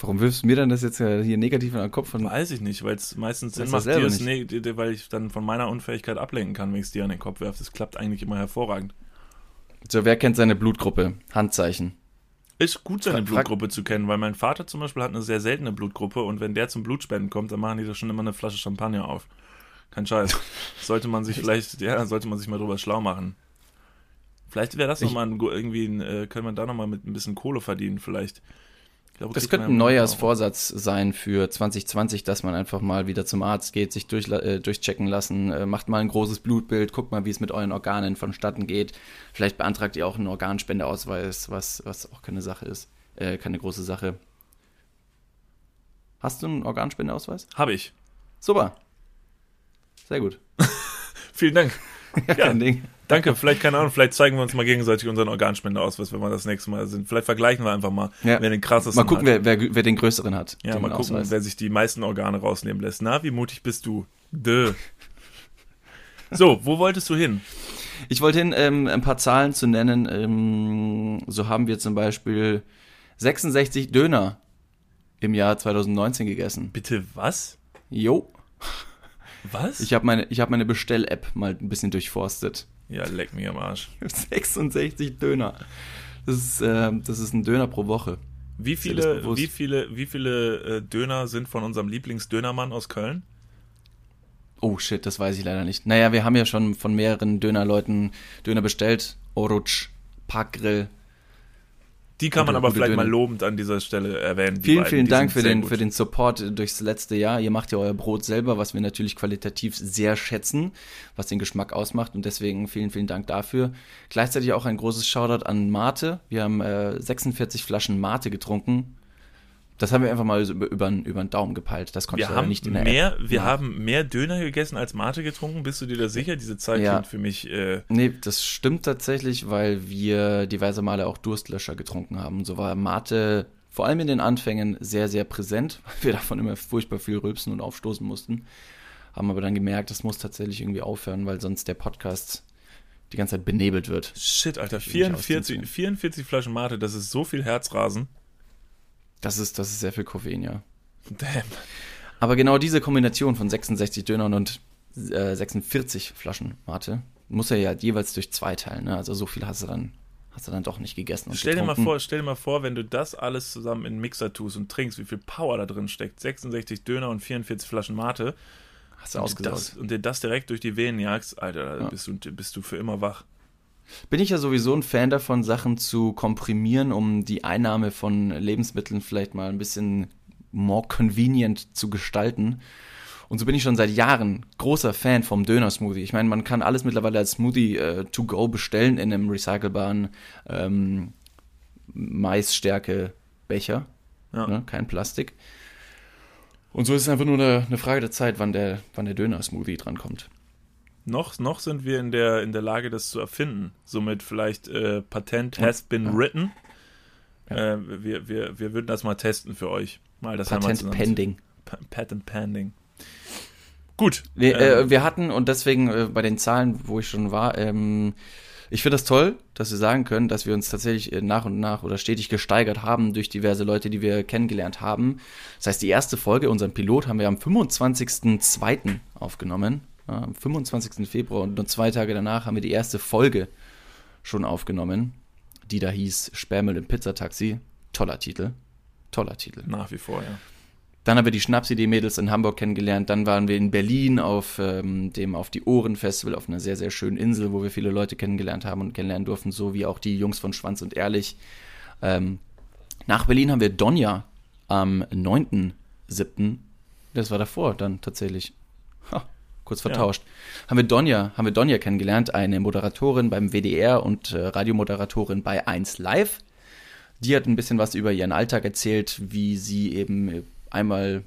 Warum wirfst du mir dann das jetzt hier negativ in den Kopf? Und Weiß ich nicht, weil es meistens Sinn macht, dir es ne weil ich dann von meiner Unfähigkeit ablenken kann, wenn ich es dir an den Kopf werfe. Das klappt eigentlich immer hervorragend. So, wer kennt seine Blutgruppe? Handzeichen. Ist gut, seine Blutgruppe zu kennen, weil mein Vater zum Beispiel hat eine sehr seltene Blutgruppe und wenn der zum Blutspenden kommt, dann machen die da schon immer eine Flasche Champagner auf. Kein Scheiß. [laughs] sollte man sich vielleicht, ja, sollte man sich mal drüber schlau machen. Vielleicht wäre das nochmal irgendwie, ein, äh, können wir da nochmal mit ein bisschen Kohle verdienen, vielleicht. Glaube, das könnte ein Neujahrsvorsatz sein für 2020, dass man einfach mal wieder zum Arzt geht, sich durch, äh, durchchecken lassen, äh, macht mal ein großes Blutbild, guckt mal, wie es mit euren Organen vonstatten geht. Vielleicht beantragt ihr auch einen Organspendeausweis, was, was auch keine Sache ist, äh, keine große Sache. Hast du einen Organspendeausweis? Habe ich. Super. Sehr gut. [laughs] Vielen Dank. [laughs] ja, kein Ding. Danke, vielleicht, keine Ahnung, vielleicht zeigen wir uns mal gegenseitig unseren Organspendeausweis, wenn wir das nächste Mal sind. Vielleicht vergleichen wir einfach mal, ja. wer den krassesten Mal gucken, wer, wer, wer, den größeren hat. Ja, mal gucken, Ausweis. wer sich die meisten Organe rausnehmen lässt. Na, wie mutig bist du? Dö. So, wo wolltest du hin? Ich wollte hin, ähm, ein paar Zahlen zu nennen. Ähm, so haben wir zum Beispiel 66 Döner im Jahr 2019 gegessen. Bitte was? Jo. Was? Ich habe meine, ich hab meine Bestell-App mal ein bisschen durchforstet. Ja, leck mir am Arsch. [laughs] 66 Döner. Das ist, äh, das ist ein Döner pro Woche. Wie viele, wie viele, wie viele äh, Döner sind von unserem Lieblingsdönermann aus Köln? Oh shit, das weiß ich leider nicht. Naja, wir haben ja schon von mehreren Dönerleuten Döner bestellt. Orutsch, Parkgrill, die kann man aber vielleicht Döner. mal lobend an dieser Stelle erwähnen. Vielen, vielen Dank für den, für den Support durchs letzte Jahr. Ihr macht ja euer Brot selber, was wir natürlich qualitativ sehr schätzen, was den Geschmack ausmacht und deswegen vielen, vielen Dank dafür. Gleichzeitig auch ein großes Shoutout an Mate. Wir haben äh, 46 Flaschen Mate getrunken. Das haben wir einfach mal über, über, über den Daumen gepeilt. Das konnte wir ich haben nicht in der mehr, App. Wir haben mehr Döner gegessen als Mate getrunken. Bist du dir da sicher? Diese Zeit ja. klingt für mich. Äh nee, das stimmt tatsächlich, weil wir diverse Male auch Durstlöscher getrunken haben. So war Mate vor allem in den Anfängen sehr, sehr präsent, [laughs] weil wir davon immer furchtbar viel rülpsen und aufstoßen mussten. Haben aber dann gemerkt, das muss tatsächlich irgendwie aufhören, weil sonst der Podcast die ganze Zeit benebelt wird. Shit, Alter, 44, 44 Flaschen Mate, das ist so viel Herzrasen. Das ist, das ist sehr viel Koffein, ja. Damn. Aber genau diese Kombination von 66 Dönern und äh, 46 Flaschen Mate. Muss er ja jeweils durch zwei teilen, ne? Also so viel hast du dann, hast du dann doch nicht gegessen. stell, dir mal vor, stell dir mal vor, wenn du das alles zusammen in Mixer tust und trinkst, wie viel Power da drin steckt. 66 Döner und 44 Flaschen Mate. Hast du ausgedacht. Und dir das direkt durch die Venen jagst, Alter, ja. bist, du, bist du für immer wach. Bin ich ja sowieso ein Fan davon, Sachen zu komprimieren, um die Einnahme von Lebensmitteln vielleicht mal ein bisschen more convenient zu gestalten. Und so bin ich schon seit Jahren großer Fan vom Döner-Smoothie. Ich meine, man kann alles mittlerweile als Smoothie äh, to go bestellen in einem recycelbaren ähm, Maisstärke-Becher. Ja. Ne? Kein Plastik. Und so ist es einfach nur eine, eine Frage der Zeit, wann der, wann der Döner-Smoothie drankommt. Noch, noch sind wir in der, in der Lage, das zu erfinden. Somit vielleicht äh, Patent has been ja. written. Ja. Äh, wir, wir, wir würden das mal testen für euch. Mal das Patent pending. Patent pending. Gut. Wir, äh, ähm, wir hatten, und deswegen äh, bei den Zahlen, wo ich schon war, ähm, ich finde das toll, dass wir sagen können, dass wir uns tatsächlich äh, nach und nach oder stetig gesteigert haben durch diverse Leute, die wir kennengelernt haben. Das heißt, die erste Folge, unseren Pilot, haben wir am 25.02. aufgenommen. Am 25. Februar und nur zwei Tage danach haben wir die erste Folge schon aufgenommen, die da hieß Sperrmüll im Pizzataxi. Toller Titel. Toller Titel. Nach wie vor, ja. Dann haben wir die Schnapsidee-Mädels in Hamburg kennengelernt. Dann waren wir in Berlin auf ähm, dem Auf die Ohren Festival auf einer sehr, sehr schönen Insel, wo wir viele Leute kennengelernt haben und kennenlernen durften, so wie auch die Jungs von Schwanz und Ehrlich. Ähm, nach Berlin haben wir Donja am 9.7. Das war davor dann tatsächlich. Kurz vertauscht. Ja. Haben wir Donja, haben wir Donja kennengelernt, eine Moderatorin beim WDR und äh, Radiomoderatorin bei 1 Live. Die hat ein bisschen was über ihren Alltag erzählt, wie sie eben einmal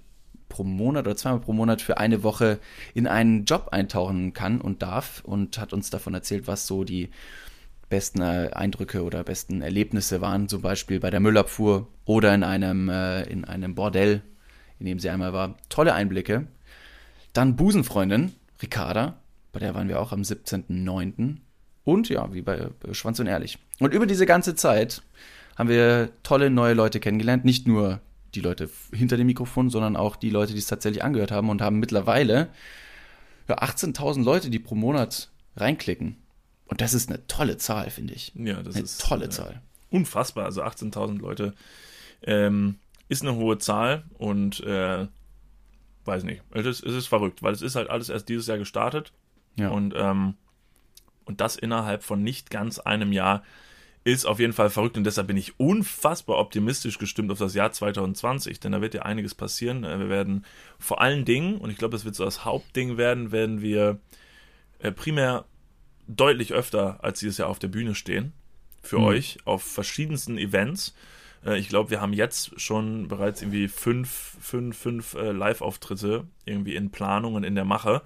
pro Monat oder zweimal pro Monat für eine Woche in einen Job eintauchen kann und darf und hat uns davon erzählt, was so die besten äh, Eindrücke oder besten Erlebnisse waren, zum Beispiel bei der Müllabfuhr oder in einem, äh, in einem Bordell, in dem sie einmal war. Tolle Einblicke. Dann Busenfreundin, Ricarda, bei der waren wir auch am 17.09. Und ja, wie bei Schwanz und Ehrlich. Und über diese ganze Zeit haben wir tolle neue Leute kennengelernt, nicht nur die Leute hinter dem Mikrofon, sondern auch die Leute, die es tatsächlich angehört haben und haben mittlerweile ja, 18.000 Leute, die pro Monat reinklicken. Und das ist eine tolle Zahl, finde ich. Ja, das eine ist tolle Zahl. Unfassbar. Also 18.000 Leute ähm, ist eine hohe Zahl und äh, weiß nicht. Es ist, es ist verrückt, weil es ist halt alles erst dieses Jahr gestartet. Ja. Und, ähm, und das innerhalb von nicht ganz einem Jahr ist auf jeden Fall verrückt und deshalb bin ich unfassbar optimistisch gestimmt auf das Jahr 2020, denn da wird ja einiges passieren. Äh, wir werden vor allen Dingen, und ich glaube, das wird so das Hauptding werden, werden wir äh, primär deutlich öfter als dieses Jahr auf der Bühne stehen. Für mhm. euch auf verschiedensten Events. Äh, ich glaube, wir haben jetzt schon bereits irgendwie fünf, fünf, fünf Live-Auftritte irgendwie in Planung und in der Mache,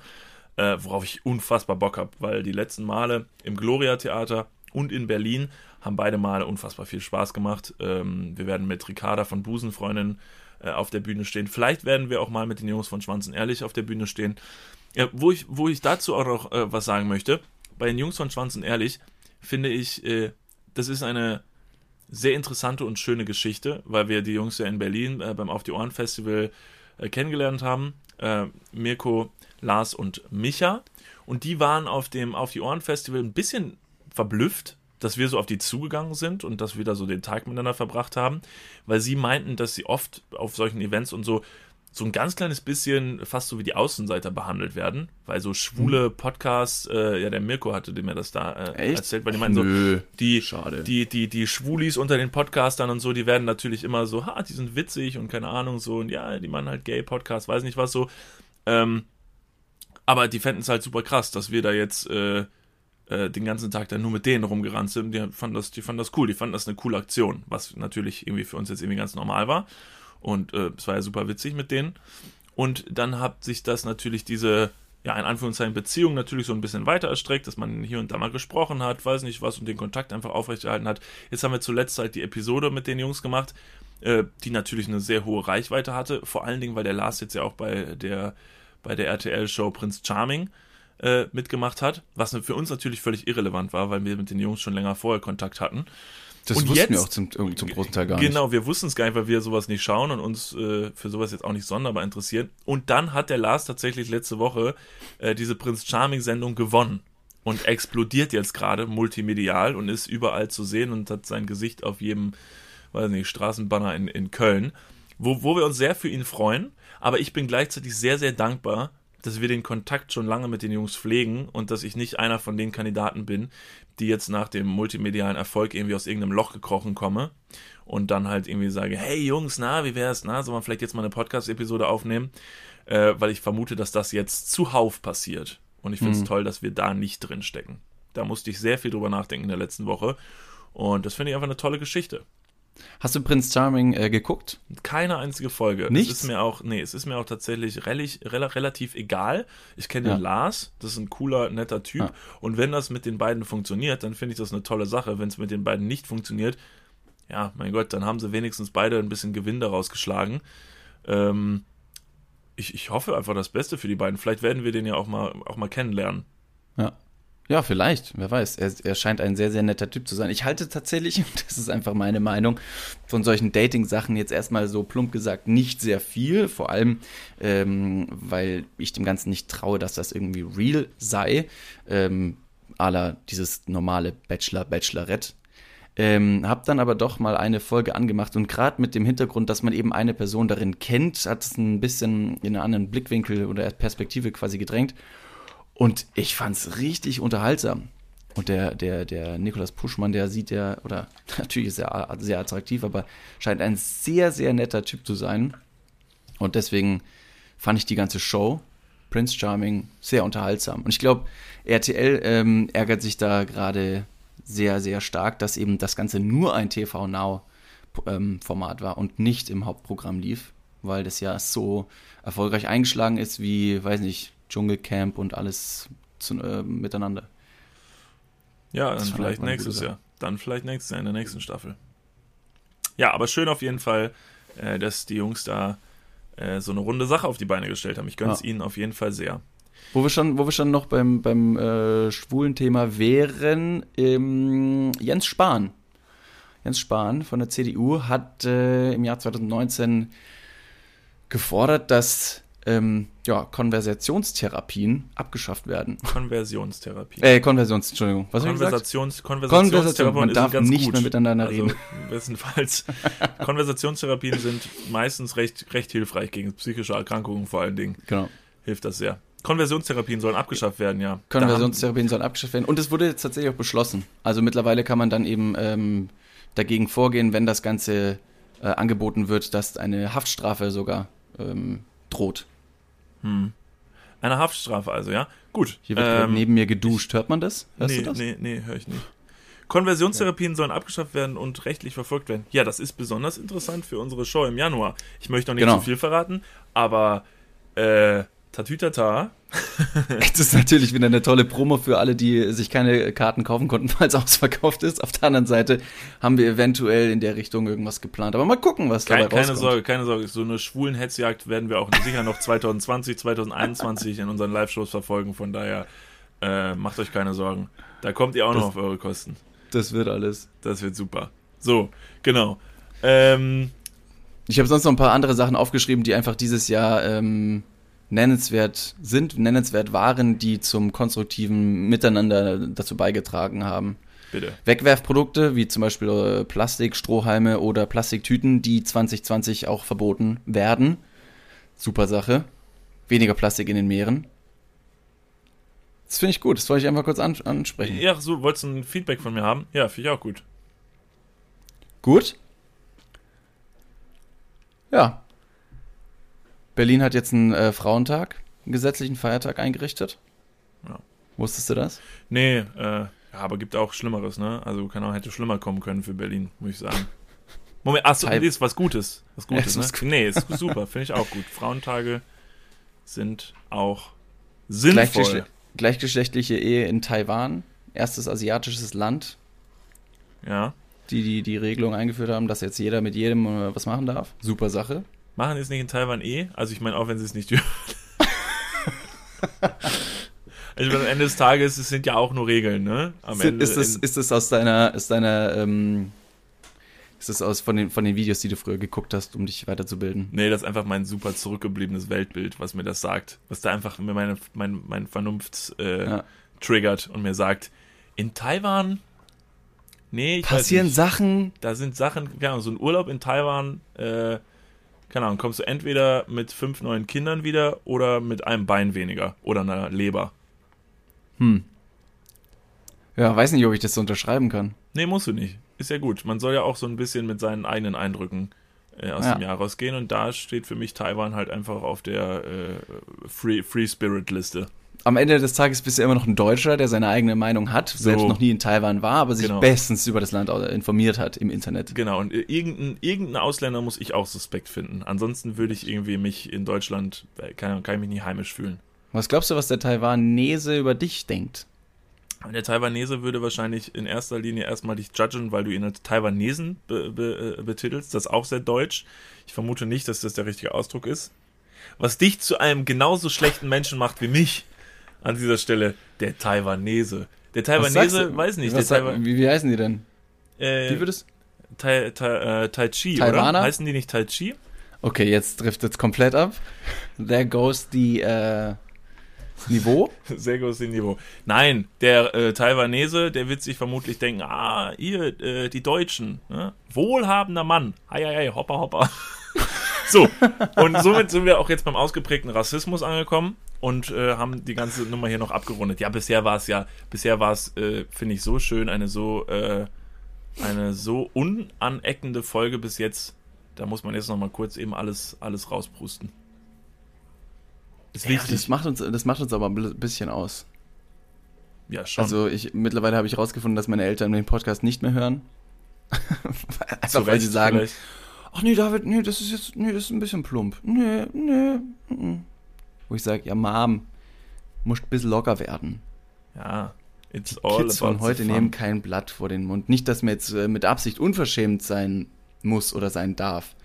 worauf ich unfassbar Bock habe, weil die letzten Male im Gloria Theater und in Berlin haben beide Male unfassbar viel Spaß gemacht. Ähm, wir werden mit Ricarda von Busenfreundin äh, auf der Bühne stehen. Vielleicht werden wir auch mal mit den Jungs von Schwanzen Ehrlich auf der Bühne stehen. Ja, wo, ich, wo ich dazu auch noch äh, was sagen möchte, bei den Jungs von Schwanzen Ehrlich finde ich, äh, das ist eine sehr interessante und schöne Geschichte, weil wir die Jungs ja in Berlin äh, beim Auf die Ohren Festival äh, kennengelernt haben. Äh, Mirko, Lars und Micha. Und die waren auf dem Auf die Ohren Festival ein bisschen verblüfft, dass wir so auf die zugegangen sind und dass wir da so den Tag miteinander verbracht haben, weil sie meinten, dass sie oft auf solchen Events und so so ein ganz kleines bisschen fast so wie die Außenseiter behandelt werden, weil so schwule hm. Podcasts, äh, ja, der Mirko hatte mir das da äh, erzählt, weil die meinen so, die, Schade. die, die, die Schwulis unter den Podcastern und so, die werden natürlich immer so, ha, die sind witzig und keine Ahnung, so, und ja, die machen halt Gay-Podcasts, weiß nicht was so. Ähm, aber die fänden es halt super krass, dass wir da jetzt äh, äh, den ganzen Tag dann nur mit denen rumgerannt sind. Die fanden das, die fanden das cool, die fanden das eine coole Aktion, was natürlich irgendwie für uns jetzt irgendwie ganz normal war. Und äh, es war ja super witzig mit denen. Und dann hat sich das natürlich diese, ja, in Anführungszeichen Beziehung natürlich so ein bisschen weiter erstreckt, dass man hier und da mal gesprochen hat, weiß nicht was und den Kontakt einfach aufrechterhalten hat. Jetzt haben wir zuletzt halt die Episode mit den Jungs gemacht, äh, die natürlich eine sehr hohe Reichweite hatte. Vor allen Dingen, weil der Lars jetzt ja auch bei der, bei der RTL-Show Prinz Charming äh, mitgemacht hat, was für uns natürlich völlig irrelevant war, weil wir mit den Jungs schon länger vorher Kontakt hatten. Das und wussten jetzt, wir auch zum, zum großen Teil gar nicht. Genau, wir wussten es gar nicht, weil wir sowas nicht schauen und uns äh, für sowas jetzt auch nicht sonderbar interessieren. Und dann hat der Lars tatsächlich letzte Woche äh, diese Prinz Charming-Sendung gewonnen und explodiert jetzt gerade multimedial und ist überall zu sehen und hat sein Gesicht auf jedem, weiß nicht, Straßenbanner in, in Köln, wo, wo wir uns sehr für ihn freuen. Aber ich bin gleichzeitig sehr, sehr dankbar, dass wir den Kontakt schon lange mit den Jungs pflegen und dass ich nicht einer von den Kandidaten bin, die jetzt nach dem multimedialen Erfolg irgendwie aus irgendeinem Loch gekrochen komme und dann halt irgendwie sage, hey Jungs, na, wie wär's, na, soll man vielleicht jetzt mal eine Podcast-Episode aufnehmen? Äh, weil ich vermute, dass das jetzt zuhauf passiert. Und ich finde es mhm. toll, dass wir da nicht drin stecken. Da musste ich sehr viel drüber nachdenken in der letzten Woche. Und das finde ich einfach eine tolle Geschichte. Hast du Prince Charming äh, geguckt? Keine einzige Folge. Nichts? Es ist mir auch, nee, es ist mir auch tatsächlich relativ, relativ egal. Ich kenne ja. den Lars, das ist ein cooler, netter Typ. Ja. Und wenn das mit den beiden funktioniert, dann finde ich das eine tolle Sache. Wenn es mit den beiden nicht funktioniert, ja, mein Gott, dann haben sie wenigstens beide ein bisschen Gewinn daraus geschlagen. Ähm, ich, ich hoffe einfach das Beste für die beiden. Vielleicht werden wir den ja auch mal, auch mal kennenlernen. Ja. Ja, vielleicht, wer weiß. Er, er scheint ein sehr, sehr netter Typ zu sein. Ich halte tatsächlich, [laughs] das ist einfach meine Meinung, von solchen Dating-Sachen jetzt erstmal so plump gesagt nicht sehr viel. Vor allem, ähm, weil ich dem Ganzen nicht traue, dass das irgendwie real sei. Ähm, la dieses normale Bachelor, Bachelorette. Ähm, hab dann aber doch mal eine Folge angemacht und gerade mit dem Hintergrund, dass man eben eine Person darin kennt, hat es ein bisschen in einen anderen Blickwinkel oder Perspektive quasi gedrängt. Und ich fand's richtig unterhaltsam. Und der, der, der Nikolas Puschmann, der sieht ja, oder [laughs] natürlich ist er sehr attraktiv, aber scheint ein sehr, sehr netter Typ zu sein. Und deswegen fand ich die ganze Show, Prince Charming, sehr unterhaltsam. Und ich glaube, RTL ähm, ärgert sich da gerade sehr, sehr stark, dass eben das Ganze nur ein TV Now ähm, Format war und nicht im Hauptprogramm lief, weil das ja so erfolgreich eingeschlagen ist wie, weiß nicht, Dschungelcamp und alles zu, äh, miteinander. Ja, dann vielleicht nächstes Jahr. Dann vielleicht nächstes Jahr in der nächsten Staffel. Ja, aber schön auf jeden Fall, äh, dass die Jungs da äh, so eine runde Sache auf die Beine gestellt haben. Ich gönne es ja. ihnen auf jeden Fall sehr. Wo wir schon, wo wir schon noch beim, beim äh, schwulen Thema wären, ähm, Jens Spahn. Jens Spahn von der CDU hat äh, im Jahr 2019 gefordert, dass ähm, ja, Konversationstherapien abgeschafft werden. Konversionstherapien. Äh, Konversions, Entschuldigung. Was Konversations, Konversationstherapien Man darf nicht gut. mehr miteinander reden. Also, [laughs] bestenfalls. [laughs] Konversationstherapien sind meistens recht, recht hilfreich gegen psychische Erkrankungen vor allen Dingen. Genau. Hilft das sehr. Konversionstherapien sollen abgeschafft werden, ja. Konversionstherapien sollen abgeschafft werden. Und es wurde jetzt tatsächlich auch beschlossen. Also mittlerweile kann man dann eben ähm, dagegen vorgehen, wenn das Ganze äh, angeboten wird, dass eine Haftstrafe sogar ähm, droht. Hm. Eine Haftstrafe also, ja? Gut. Hier wird ähm, neben mir geduscht. Hört man das? Hörst nee, du das? Nee, nee, höre ich nicht. Konversionstherapien ja. sollen abgeschafft werden und rechtlich verfolgt werden. Ja, das ist besonders interessant für unsere Show im Januar. Ich möchte noch nicht genau. zu viel verraten, aber äh, Tatütata. [laughs] das ist natürlich wieder eine tolle Promo für alle, die sich keine Karten kaufen konnten, [laughs] weil es ausverkauft ist. Auf der anderen Seite haben wir eventuell in der Richtung irgendwas geplant. Aber mal gucken, was Kein, dabei rauskommt. Keine Sorge, keine Sorge. So eine schwulen Hetzjagd werden wir auch sicher noch 2020, 2021 in unseren Live-Shows verfolgen. Von daher äh, macht euch keine Sorgen. Da kommt ihr auch das, noch auf eure Kosten. Das wird alles. Das wird super. So, genau. Ähm, ich habe sonst noch ein paar andere Sachen aufgeschrieben, die einfach dieses Jahr ähm, nennenswert sind, nennenswert waren, die zum konstruktiven Miteinander dazu beigetragen haben. Bitte. Wegwerfprodukte wie zum Beispiel äh, Plastik, Strohhalme oder Plastiktüten, die 2020 auch verboten werden. Super Sache. Weniger Plastik in den Meeren. Das finde ich gut. Das wollte ich einfach kurz ansprechen. Ja, so, wolltest du ein Feedback von mir haben? Ja, finde ich auch gut. Gut? Ja, Berlin hat jetzt einen äh, Frauentag, einen gesetzlichen Feiertag eingerichtet. Ja. Wusstest du das? Nee, äh, ja, aber gibt auch Schlimmeres, ne? Also kann auch hätte schlimmer kommen können für Berlin, muss ich sagen. Moment, achso, nee, ist was Gutes. Was Gutes, ja, ne? Gut. Nee, ist [laughs] super, finde ich auch gut. Frauentage sind auch sinnvoll. Gleichgeschle gleichgeschlechtliche Ehe in Taiwan, erstes asiatisches Land. Ja. Die, die die Regelung eingeführt haben, dass jetzt jeder mit jedem äh, was machen darf. Super Sache. Machen es nicht in Taiwan eh? Also ich meine, auch wenn sie es nicht dürfen. [laughs] also am Ende des Tages, es sind ja auch nur Regeln, ne? Am Ende ist, das, ist das aus deiner, ist deiner ähm, Ist das aus von den, von den Videos, die du früher geguckt hast, um dich weiterzubilden? Nee, das ist einfach mein super zurückgebliebenes Weltbild, was mir das sagt. Was da einfach mir meine, mein, mein Vernunft äh, ja. triggert und mir sagt, in Taiwan Nee, passieren Sachen. Da sind Sachen, genau, so ein Urlaub in Taiwan, äh, keine Ahnung, kommst du entweder mit fünf neuen Kindern wieder oder mit einem Bein weniger oder einer Leber. Hm. Ja, weiß nicht, ob ich das so unterschreiben kann. Nee, musst du nicht. Ist ja gut. Man soll ja auch so ein bisschen mit seinen eigenen Eindrücken äh, aus ja. dem Jahr rausgehen und da steht für mich Taiwan halt einfach auf der äh, Free, Free Spirit Liste am Ende des Tages bist du immer noch ein Deutscher, der seine eigene Meinung hat, so. selbst noch nie in Taiwan war, aber sich genau. bestens über das Land informiert hat im Internet. Genau, und irgendein, irgendein Ausländer muss ich auch suspekt finden. Ansonsten würde ich irgendwie mich in Deutschland, äh, kann, kann ich mich nie heimisch fühlen. Was glaubst du, was der Taiwanese über dich denkt? Der Taiwanese würde wahrscheinlich in erster Linie erstmal dich judgen, weil du ihn als Taiwanesen be be äh, betitelst. Das ist auch sehr deutsch. Ich vermute nicht, dass das der richtige Ausdruck ist. Was dich zu einem genauso schlechten Menschen macht wie mich an dieser Stelle der Taiwanese. Der Taiwanese, weiß nicht. Sag, wie, wie, heißen die denn? Äh, wie wird es? Tai, tai, äh, tai Chi, Taiwaner? oder? Heißen die nicht Tai Chi? Okay, jetzt driftet es komplett ab. There goes die äh, Niveau. [laughs] Sehr großes Niveau. Nein, der äh, Taiwanese, der wird sich vermutlich denken, ah, ihr, äh, die Deutschen, ne? wohlhabender Mann, hei, hei, hei, hoppa, hoppa. [laughs] so, und somit sind wir auch jetzt beim ausgeprägten Rassismus angekommen und äh, haben die ganze Nummer hier noch abgerundet. Ja, bisher war es ja, bisher war es, äh, finde ich, so schön, eine so, äh, eine so unaneckende Folge bis jetzt. Da muss man jetzt noch mal kurz eben alles, alles rausprusten. Ja, das macht uns, das macht uns aber ein bisschen aus. Ja, schon. Also ich, mittlerweile habe ich rausgefunden, dass meine Eltern den Podcast nicht mehr hören. [laughs] Einfach weil sie sagen, vielleicht. ach nee, David, nee, das ist jetzt, nee, das ist ein bisschen plump. Nee, nee, nee wo ich sage, ja Mom, musst ein bisschen locker werden. Ja, it's Die all Kids von heute nehmen kein Blatt vor den Mund. Nicht, dass man jetzt äh, mit Absicht unverschämt sein muss oder sein darf.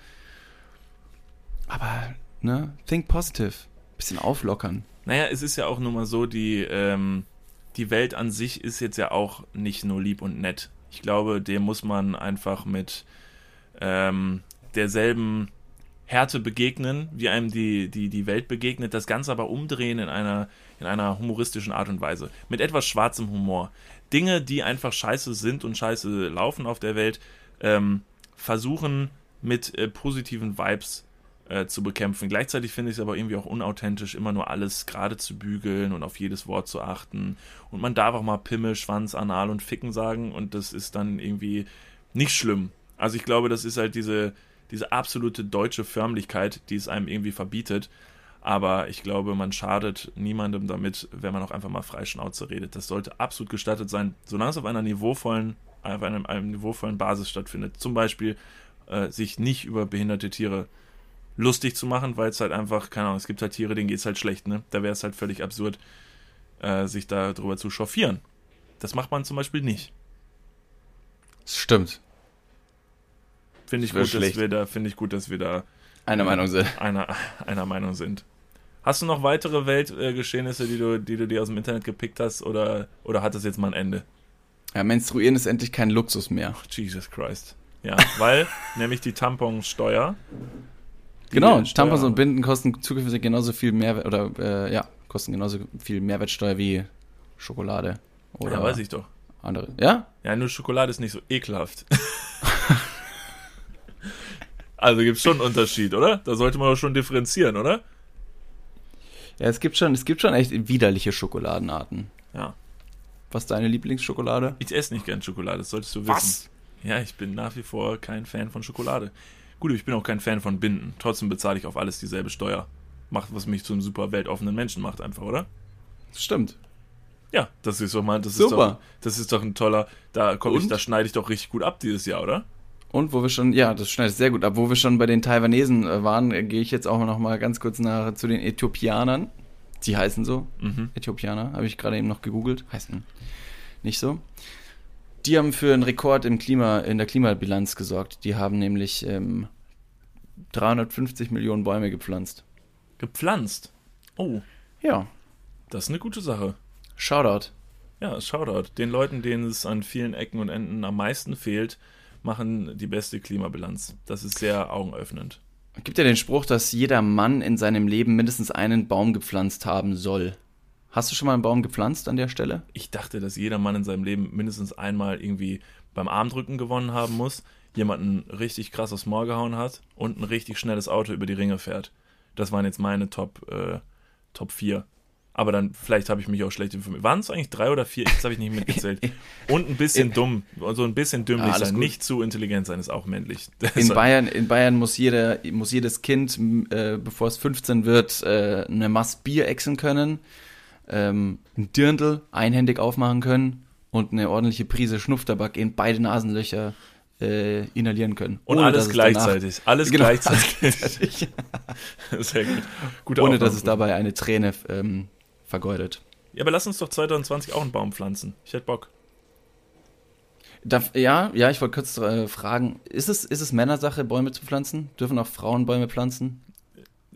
Aber, ne, think positive. Bisschen auflockern. Naja, es ist ja auch nun mal so, die, ähm, die Welt an sich ist jetzt ja auch nicht nur lieb und nett. Ich glaube, dem muss man einfach mit ähm, derselben Härte begegnen, wie einem die, die, die Welt begegnet, das Ganze aber umdrehen in einer, in einer humoristischen Art und Weise. Mit etwas schwarzem Humor. Dinge, die einfach scheiße sind und scheiße laufen auf der Welt, ähm, versuchen mit äh, positiven Vibes äh, zu bekämpfen. Gleichzeitig finde ich es aber irgendwie auch unauthentisch, immer nur alles gerade zu bügeln und auf jedes Wort zu achten. Und man darf auch mal Pimmel, Schwanz, Anal und Ficken sagen und das ist dann irgendwie nicht schlimm. Also ich glaube, das ist halt diese, diese absolute deutsche Förmlichkeit, die es einem irgendwie verbietet. Aber ich glaube, man schadet niemandem damit, wenn man auch einfach mal Freischnauze redet. Das sollte absolut gestattet sein, solange es auf einer niveauvollen, auf einem, einem niveauvollen Basis stattfindet. Zum Beispiel äh, sich nicht über behinderte Tiere lustig zu machen, weil es halt einfach, keine Ahnung, es gibt halt Tiere, denen geht es halt schlecht, ne? Da wäre es halt völlig absurd, äh, sich darüber zu chauffieren. Das macht man zum Beispiel nicht. Das stimmt. Finde ich, gut, dass wir da, finde ich gut, dass wir da einer Meinung sind. Einer, einer Meinung sind. Hast du noch weitere Weltgeschehnisse, die du, die du dir aus dem Internet gepickt hast, oder, oder hat das jetzt mal ein Ende? Ja, menstruieren ist endlich kein Luxus mehr. Jesus Christ. Ja, weil [laughs] nämlich die Tamponsteuer. Genau, Tampons und Binden kosten zukünftig genauso viel Mehrwert oder äh, ja, kosten genauso viel Mehrwertsteuer wie Schokolade. Oder ja, weiß ich doch. Andere. Ja? Ja, nur Schokolade ist nicht so ekelhaft. [laughs] Also gibt es schon einen Unterschied, oder? Da sollte man doch schon differenzieren, oder? Ja, es gibt schon, es gibt schon echt widerliche Schokoladenarten. Ja. Was ist deine Lieblingsschokolade? Ich esse nicht gern Schokolade, das solltest du wissen. Was? Ja, ich bin nach wie vor kein Fan von Schokolade. Gut, ich bin auch kein Fan von Binden. Trotzdem bezahle ich auf alles dieselbe Steuer. Macht, was mich zu einem super weltoffenen Menschen macht, einfach, oder? Stimmt. Ja, das ist doch mal, das super. ist doch, das ist doch ein toller, da komm ich, da schneide ich doch richtig gut ab dieses Jahr, oder? Und wo wir schon, ja, das schneidet sehr gut ab. Wo wir schon bei den Taiwanesen äh, waren, äh, gehe ich jetzt auch noch mal ganz kurz nach zu den Äthiopianern. Die heißen so. Mhm. Äthiopianer, habe ich gerade eben noch gegoogelt. Heißen nicht so. Die haben für einen Rekord im Klima, in der Klimabilanz gesorgt. Die haben nämlich ähm, 350 Millionen Bäume gepflanzt. Gepflanzt? Oh. Ja. Das ist eine gute Sache. Shoutout. Ja, Shoutout. Den Leuten, denen es an vielen Ecken und Enden am meisten fehlt, machen die beste Klimabilanz. Das ist sehr augenöffnend. Es gibt ja den Spruch, dass jeder Mann in seinem Leben mindestens einen Baum gepflanzt haben soll. Hast du schon mal einen Baum gepflanzt an der Stelle? Ich dachte, dass jeder Mann in seinem Leben mindestens einmal irgendwie beim Armdrücken gewonnen haben muss, jemanden richtig krass aufs Maul gehauen hat und ein richtig schnelles Auto über die Ringe fährt. Das waren jetzt meine Top, äh, Top 4. Aber dann, vielleicht habe ich mich auch schlecht informiert. Waren es eigentlich drei oder vier? Das habe ich nicht mitgezählt. [laughs] Und ein bisschen dumm. So ein bisschen dümmlich ah, sein. Gut. Nicht zu intelligent sein ist auch männlich. [laughs] In Bayern, in Bayern muss, jeder, muss jedes Kind, äh, bevor es 15 wird, äh, eine Mast Bier exen können, ähm, ein Dirndl einhändig aufmachen können und eine ordentliche Prise Schnupftabak in beide Nasenlöcher äh, inhalieren können. Und alles gleichzeitig. Danach, alles genau, gleichzeitig. [laughs] Sehr gut. Gute Ohne dass es dabei eine Träne ähm, vergeudet. Ja, aber lass uns doch 2020 auch einen Baum pflanzen. Ich hätte Bock. Darf, ja, ja, ich wollte kurz äh, fragen, ist es, ist es Männersache, Bäume zu pflanzen? Dürfen auch Frauen Bäume pflanzen?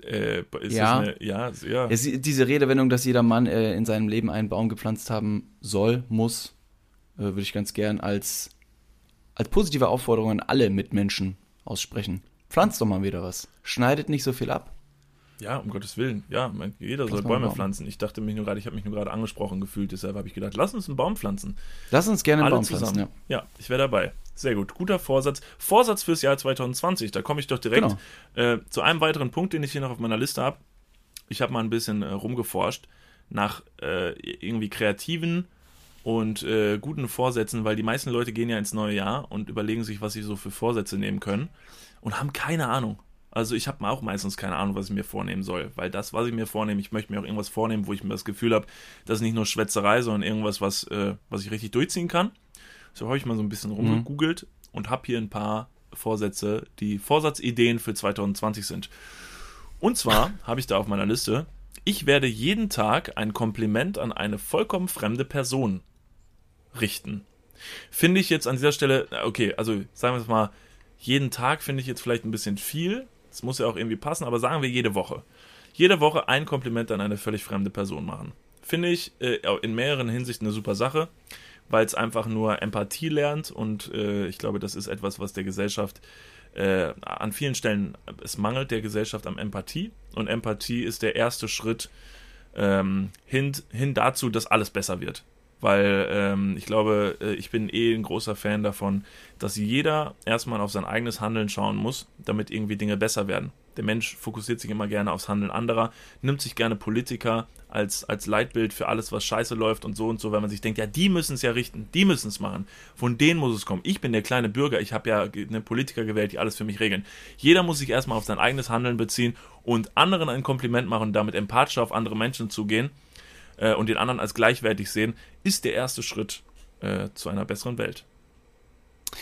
Äh, ja. Eine, ja, ja. Es, diese Redewendung, dass jeder Mann äh, in seinem Leben einen Baum gepflanzt haben soll, muss, äh, würde ich ganz gern als, als positive Aufforderung an alle Mitmenschen aussprechen. Pflanzt doch mal wieder was. Schneidet nicht so viel ab. Ja, um Gottes Willen. Ja, jeder soll Bäume pflanzen. Ich dachte mich nur gerade, ich habe mich nur gerade angesprochen gefühlt, deshalb habe ich gedacht, lass uns einen Baum pflanzen. Lass uns gerne einen Alle Baum zusammen. pflanzen, ja. Ja, ich wäre dabei. Sehr gut. Guter Vorsatz. Vorsatz fürs Jahr 2020. Da komme ich doch direkt genau. äh, zu einem weiteren Punkt, den ich hier noch auf meiner Liste habe. Ich habe mal ein bisschen äh, rumgeforscht nach äh, irgendwie kreativen und äh, guten Vorsätzen, weil die meisten Leute gehen ja ins neue Jahr und überlegen sich, was sie so für Vorsätze nehmen können und haben keine Ahnung. Also ich habe auch meistens keine Ahnung, was ich mir vornehmen soll, weil das, was ich mir vornehme, ich möchte mir auch irgendwas vornehmen, wo ich mir das Gefühl habe, das ist nicht nur Schwätzerei, sondern irgendwas, was, äh, was ich richtig durchziehen kann. So habe ich mal so ein bisschen mhm. rumgegoogelt mhm. und habe hier ein paar Vorsätze, die Vorsatzideen für 2020 sind. Und zwar habe ich da auf meiner Liste, ich werde jeden Tag ein Kompliment an eine vollkommen fremde Person richten. Finde ich jetzt an dieser Stelle, okay, also sagen wir es mal, jeden Tag finde ich jetzt vielleicht ein bisschen viel, es muss ja auch irgendwie passen, aber sagen wir jede Woche. Jede Woche ein Kompliment an eine völlig fremde Person machen. Finde ich äh, in mehreren Hinsichten eine super Sache, weil es einfach nur Empathie lernt und äh, ich glaube, das ist etwas, was der Gesellschaft äh, an vielen Stellen, es mangelt der Gesellschaft am Empathie und Empathie ist der erste Schritt ähm, hin, hin dazu, dass alles besser wird weil ähm, ich glaube, äh, ich bin eh ein großer Fan davon, dass jeder erstmal auf sein eigenes Handeln schauen muss, damit irgendwie Dinge besser werden. Der Mensch fokussiert sich immer gerne aufs Handeln anderer, nimmt sich gerne Politiker als, als Leitbild für alles, was scheiße läuft und so und so, weil man sich denkt, ja, die müssen es ja richten, die müssen es machen. Von denen muss es kommen. Ich bin der kleine Bürger, ich habe ja eine Politiker gewählt, die alles für mich regeln. Jeder muss sich erstmal auf sein eigenes Handeln beziehen und anderen ein Kompliment machen damit empathisch auf andere Menschen zugehen äh, und den anderen als gleichwertig sehen, ist der erste Schritt äh, zu einer besseren Welt.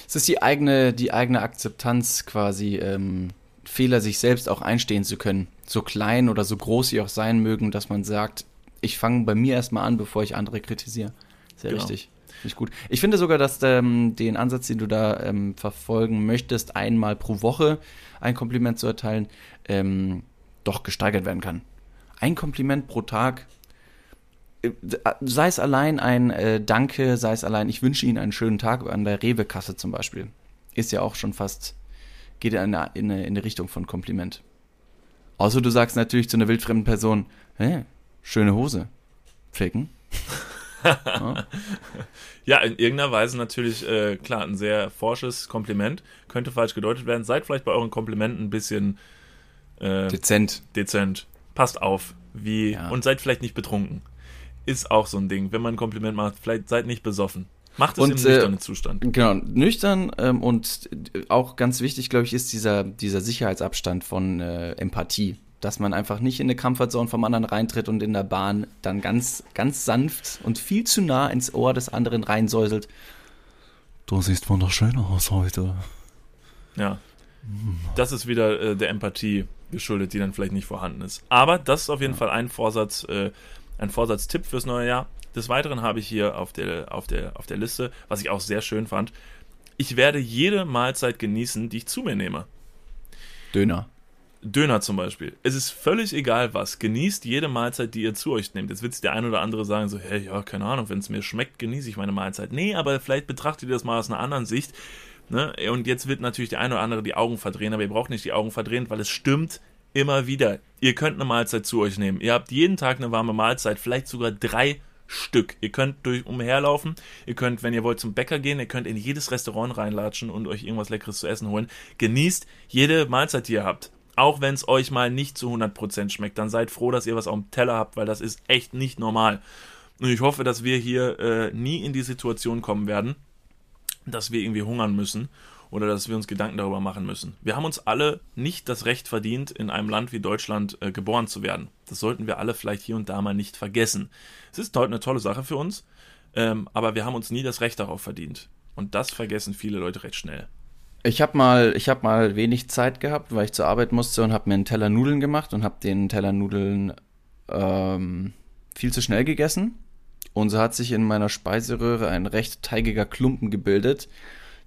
Es ist die eigene, die eigene Akzeptanz quasi, ähm, Fehler sich selbst auch einstehen zu können. So klein oder so groß sie auch sein mögen, dass man sagt, ich fange bei mir erstmal an, bevor ich andere kritisiere. Sehr genau. richtig. Ich gut. Ich finde sogar, dass ähm, den Ansatz, den du da ähm, verfolgen möchtest, einmal pro Woche ein Kompliment zu erteilen, ähm, doch gesteigert werden kann. Ein Kompliment pro Tag sei es allein ein äh, Danke, sei es allein, ich wünsche Ihnen einen schönen Tag an der Rewe-Kasse zum Beispiel. Ist ja auch schon fast, geht ja in eine, in eine, in eine Richtung von Kompliment. Außer du sagst natürlich zu einer wildfremden Person, hey, schöne Hose. Ficken. ja. [laughs] ja. in irgendeiner Weise natürlich, äh, klar, ein sehr forsches Kompliment. Könnte falsch gedeutet werden. Seid vielleicht bei euren Komplimenten ein bisschen äh, dezent. Dezent. Passt auf. Wie, ja. Und seid vielleicht nicht betrunken ist auch so ein Ding. Wenn man ein Kompliment macht, vielleicht seid nicht besoffen. Macht es und, im nüchternen äh, Zustand. Genau, nüchtern ähm, und auch ganz wichtig, glaube ich, ist dieser, dieser Sicherheitsabstand von äh, Empathie. Dass man einfach nicht in eine Comfortzone vom anderen reintritt und in der Bahn dann ganz, ganz sanft und viel zu nah ins Ohr des anderen reinsäuselt. Du siehst wunderschön aus heute. Ja. Das ist wieder äh, der Empathie geschuldet, die dann vielleicht nicht vorhanden ist. Aber das ist auf jeden ja. Fall ein Vorsatz, äh, ein Vorsatztipp fürs neue Jahr. Des Weiteren habe ich hier auf der, auf, der, auf der Liste, was ich auch sehr schön fand, ich werde jede Mahlzeit genießen, die ich zu mir nehme. Döner. Döner zum Beispiel. Es ist völlig egal was. Genießt jede Mahlzeit, die ihr zu euch nehmt. Jetzt wird der ein oder andere sagen, so, hey, ja, keine Ahnung, wenn es mir schmeckt, genieße ich meine Mahlzeit. Nee, aber vielleicht betrachtet ihr das mal aus einer anderen Sicht. Ne? Und jetzt wird natürlich der eine oder andere die Augen verdrehen, aber ihr braucht nicht die Augen verdrehen, weil es stimmt immer wieder. Ihr könnt eine Mahlzeit zu euch nehmen. Ihr habt jeden Tag eine warme Mahlzeit, vielleicht sogar drei Stück. Ihr könnt durch umherlaufen, ihr könnt, wenn ihr wollt, zum Bäcker gehen, ihr könnt in jedes Restaurant reinlatschen und euch irgendwas Leckeres zu essen holen. Genießt jede Mahlzeit, die ihr habt. Auch wenn es euch mal nicht zu 100% schmeckt, dann seid froh, dass ihr was auf dem Teller habt, weil das ist echt nicht normal. Und ich hoffe, dass wir hier äh, nie in die Situation kommen werden, dass wir irgendwie hungern müssen oder dass wir uns Gedanken darüber machen müssen. Wir haben uns alle nicht das Recht verdient, in einem Land wie Deutschland äh, geboren zu werden. Das sollten wir alle vielleicht hier und da mal nicht vergessen. Es ist heute eine tolle Sache für uns, ähm, aber wir haben uns nie das Recht darauf verdient. Und das vergessen viele Leute recht schnell. Ich habe mal, ich mal wenig Zeit gehabt, weil ich zur Arbeit musste und habe mir einen Teller Nudeln gemacht und habe den Teller Nudeln ähm, viel zu schnell gegessen. Und so hat sich in meiner Speiseröhre ein recht teigiger Klumpen gebildet,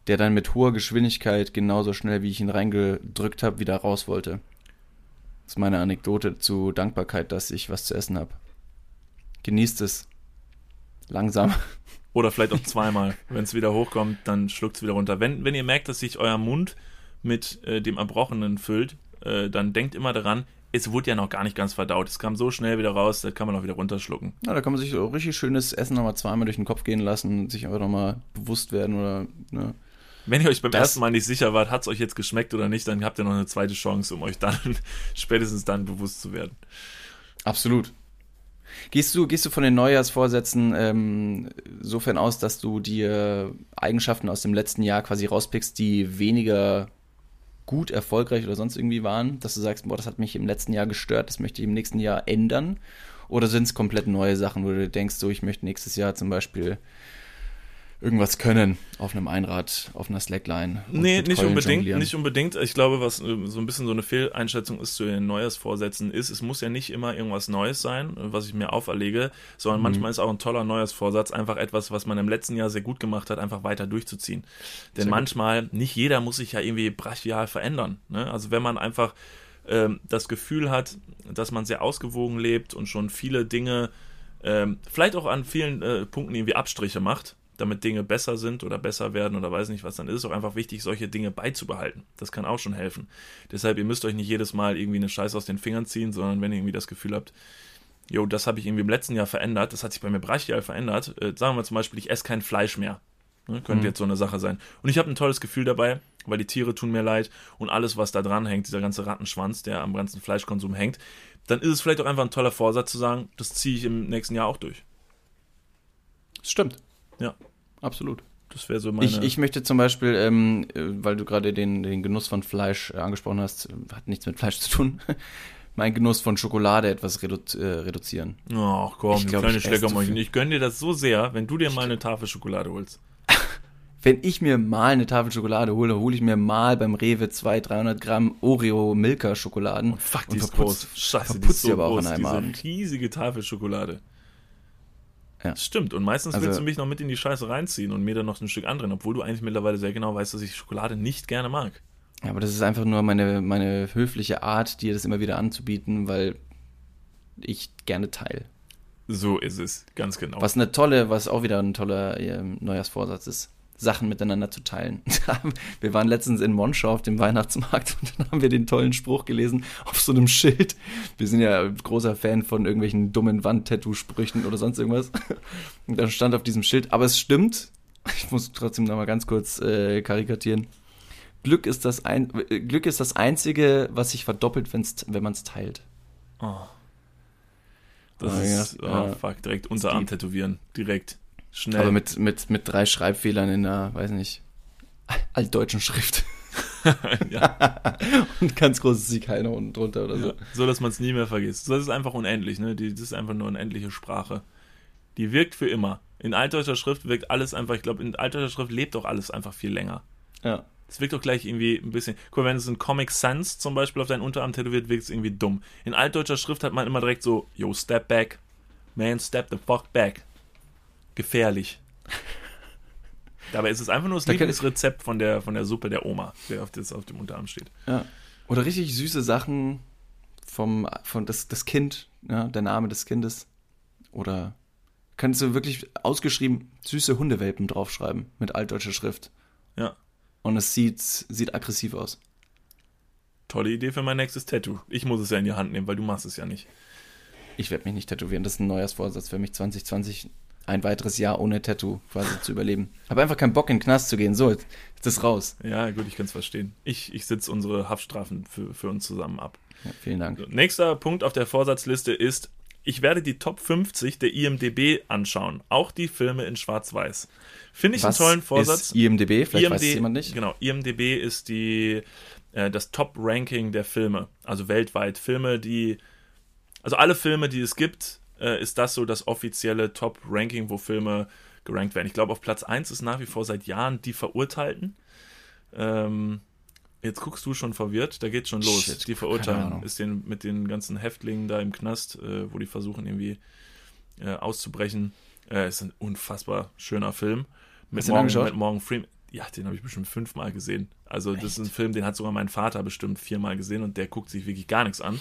der dann mit hoher Geschwindigkeit genauso schnell, wie ich ihn reingedrückt habe, wieder raus wollte. Das ist meine Anekdote zu Dankbarkeit, dass ich was zu essen habe. Genießt es. Langsam. Oder vielleicht auch [laughs] zweimal. wenn es wieder hochkommt, dann schluckt es wieder runter. Wenn, wenn ihr merkt, dass sich euer Mund mit äh, dem Erbrochenen füllt, äh, dann denkt immer daran, es wurde ja noch gar nicht ganz verdaut. Es kam so schnell wieder raus, das kann man auch wieder runterschlucken. Ja, da kann man sich so richtig schönes Essen nochmal zweimal durch den Kopf gehen lassen sich einfach nochmal bewusst werden oder, ne? Wenn ihr euch beim das, ersten Mal nicht sicher wart, hat es euch jetzt geschmeckt oder nicht, dann habt ihr noch eine zweite Chance, um euch dann [laughs] spätestens dann bewusst zu werden. Absolut. Gehst du, gehst du von den Neujahrsvorsätzen ähm, sofern aus, dass du dir Eigenschaften aus dem letzten Jahr quasi rauspickst, die weniger gut, erfolgreich oder sonst irgendwie waren, dass du sagst, boah, das hat mich im letzten Jahr gestört, das möchte ich im nächsten Jahr ändern? Oder sind es komplett neue Sachen, wo du denkst, so, ich möchte nächstes Jahr zum Beispiel irgendwas können auf einem Einrad, auf einer Slackline. Nee, nicht unbedingt, nicht unbedingt. Ich glaube, was äh, so ein bisschen so eine Fehleinschätzung ist zu den Neujahrsvorsätzen ist, es muss ja nicht immer irgendwas Neues sein, was ich mir auferlege, sondern mhm. manchmal ist auch ein toller Neujahrsvorsatz einfach etwas, was man im letzten Jahr sehr gut gemacht hat, einfach weiter durchzuziehen. Denn sehr manchmal, gut. nicht jeder muss sich ja irgendwie brachial verändern. Ne? Also wenn man einfach ähm, das Gefühl hat, dass man sehr ausgewogen lebt und schon viele Dinge ähm, vielleicht auch an vielen äh, Punkten irgendwie Abstriche macht, damit Dinge besser sind oder besser werden oder weiß nicht was, dann ist es auch einfach wichtig, solche Dinge beizubehalten. Das kann auch schon helfen. Deshalb, ihr müsst euch nicht jedes Mal irgendwie eine Scheiße aus den Fingern ziehen, sondern wenn ihr irgendwie das Gefühl habt, jo, das habe ich irgendwie im letzten Jahr verändert, das hat sich bei mir brachial verändert. Äh, sagen wir zum Beispiel, ich esse kein Fleisch mehr. Ne, könnte mhm. jetzt so eine Sache sein. Und ich habe ein tolles Gefühl dabei, weil die Tiere tun mir leid und alles, was da dran hängt, dieser ganze Rattenschwanz, der am ganzen Fleischkonsum hängt, dann ist es vielleicht auch einfach ein toller Vorsatz zu sagen, das ziehe ich im nächsten Jahr auch durch. Das stimmt. Ja. Absolut. Das wäre so meine. Ich, ich möchte zum Beispiel, ähm, äh, weil du gerade den, den Genuss von Fleisch äh, angesprochen hast, hat nichts mit Fleisch zu tun. [laughs] mein Genuss von Schokolade etwas redu äh, reduzieren. Ach komm, ich glaub, kleine Schleckermäulchen. Ich gönne dir das so sehr, wenn du dir mal eine Tafel Schokolade holst. [laughs] wenn ich mir mal eine Tafel Schokolade hole, hole ich mir mal beim Rewe 200, 300 Gramm Oreo Milka Schokoladen. Oh, fuck, die ist groß. Scheiße, die ist so aber groß, auch an einem diese Abend. riesige Tafel Schokolade. Ja. Das stimmt. Und meistens also, willst du mich noch mit in die Scheiße reinziehen und mir dann noch ein Stück anderen, obwohl du eigentlich mittlerweile sehr genau weißt, dass ich Schokolade nicht gerne mag. Ja, aber das ist einfach nur meine, meine höfliche Art, dir das immer wieder anzubieten, weil ich gerne teile. So ist es, ganz genau. Was eine tolle, was auch wieder ein toller äh, Neujahrsvorsatz ist. Sachen miteinander zu teilen. [laughs] wir waren letztens in Monschau auf dem Weihnachtsmarkt und dann haben wir den tollen Spruch gelesen auf so einem Schild. Wir sind ja großer Fan von irgendwelchen dummen Wandtattoo-Sprüchen oder sonst irgendwas. Und dann stand auf diesem Schild, aber es stimmt, ich muss trotzdem nochmal ganz kurz äh, karikatieren. Glück ist, das ein, äh, Glück ist das Einzige, was sich verdoppelt, wenn's, wenn man es teilt. Oh. Das oh, ist, ja, oh, fuck, direkt Unterarm tätowieren. Direkt. Schnell. Aber mit, mit, mit drei Schreibfehlern in der, weiß nicht, altdeutschen Schrift. [laughs] ja. [laughs] Und ganz großes Sieg keiner unten drunter oder so. Ja, so, dass man es nie mehr vergisst. Das ist einfach unendlich, ne? das ist einfach nur unendliche Sprache. Die wirkt für immer. In altdeutscher Schrift wirkt alles einfach, ich glaube, in altdeutscher Schrift lebt doch alles einfach viel länger. Ja. Es wirkt doch gleich irgendwie ein bisschen. Guck mal, wenn es in Comic Sans zum Beispiel auf deinen Unterarm tätowiert, wirkt es irgendwie dumm. In altdeutscher Schrift hat man immer direkt so, yo, step back. Man, step the fuck back gefährlich. [laughs] Dabei ist es einfach nur das Lieblingsrezept von der, von der Suppe der Oma, der auf, das, auf dem Unterarm steht. Ja. Oder richtig süße Sachen vom, von das, das Kind, ja, der Name des Kindes. Oder kannst du wirklich ausgeschrieben süße Hundewelpen draufschreiben mit altdeutscher Schrift. Ja. und es sieht, sieht aggressiv aus. Tolle Idee für mein nächstes Tattoo. Ich muss es ja in die Hand nehmen, weil du machst es ja nicht. Ich werde mich nicht tätowieren. Das ist ein Neujahrsvorsatz für mich 2020. Ein weiteres Jahr ohne Tattoo quasi zu überleben. Habe einfach keinen Bock in den Knast zu gehen. So, jetzt ist das raus. Ja, gut, ich kann es verstehen. Ich, ich sitze unsere Haftstrafen für, für uns zusammen ab. Ja, vielen Dank. So, nächster Punkt auf der Vorsatzliste ist, ich werde die Top 50 der IMDB anschauen. Auch die Filme in Schwarz-Weiß. Finde ich Was einen tollen Vorsatz. Ist IMDB, vielleicht IMD, weiß es jemand nicht. Genau, IMDB ist die, äh, das Top-Ranking der Filme. Also weltweit. Filme, die. Also alle Filme, die es gibt, äh, ist das so das offizielle Top-Ranking, wo Filme gerankt werden. Ich glaube, auf Platz 1 ist nach wie vor seit Jahren die Verurteilten. Ähm, jetzt guckst du schon verwirrt, da geht schon los. Shit, die Verurteilten ist den, mit den ganzen Häftlingen da im Knast, äh, wo die versuchen irgendwie äh, auszubrechen. Äh, ist ein unfassbar schöner Film. Mit Morgan, mit Morgan Freeman. Ja, den habe ich bestimmt fünfmal gesehen. Also das ist ein Film, den hat sogar mein Vater bestimmt viermal gesehen und der guckt sich wirklich gar nichts an.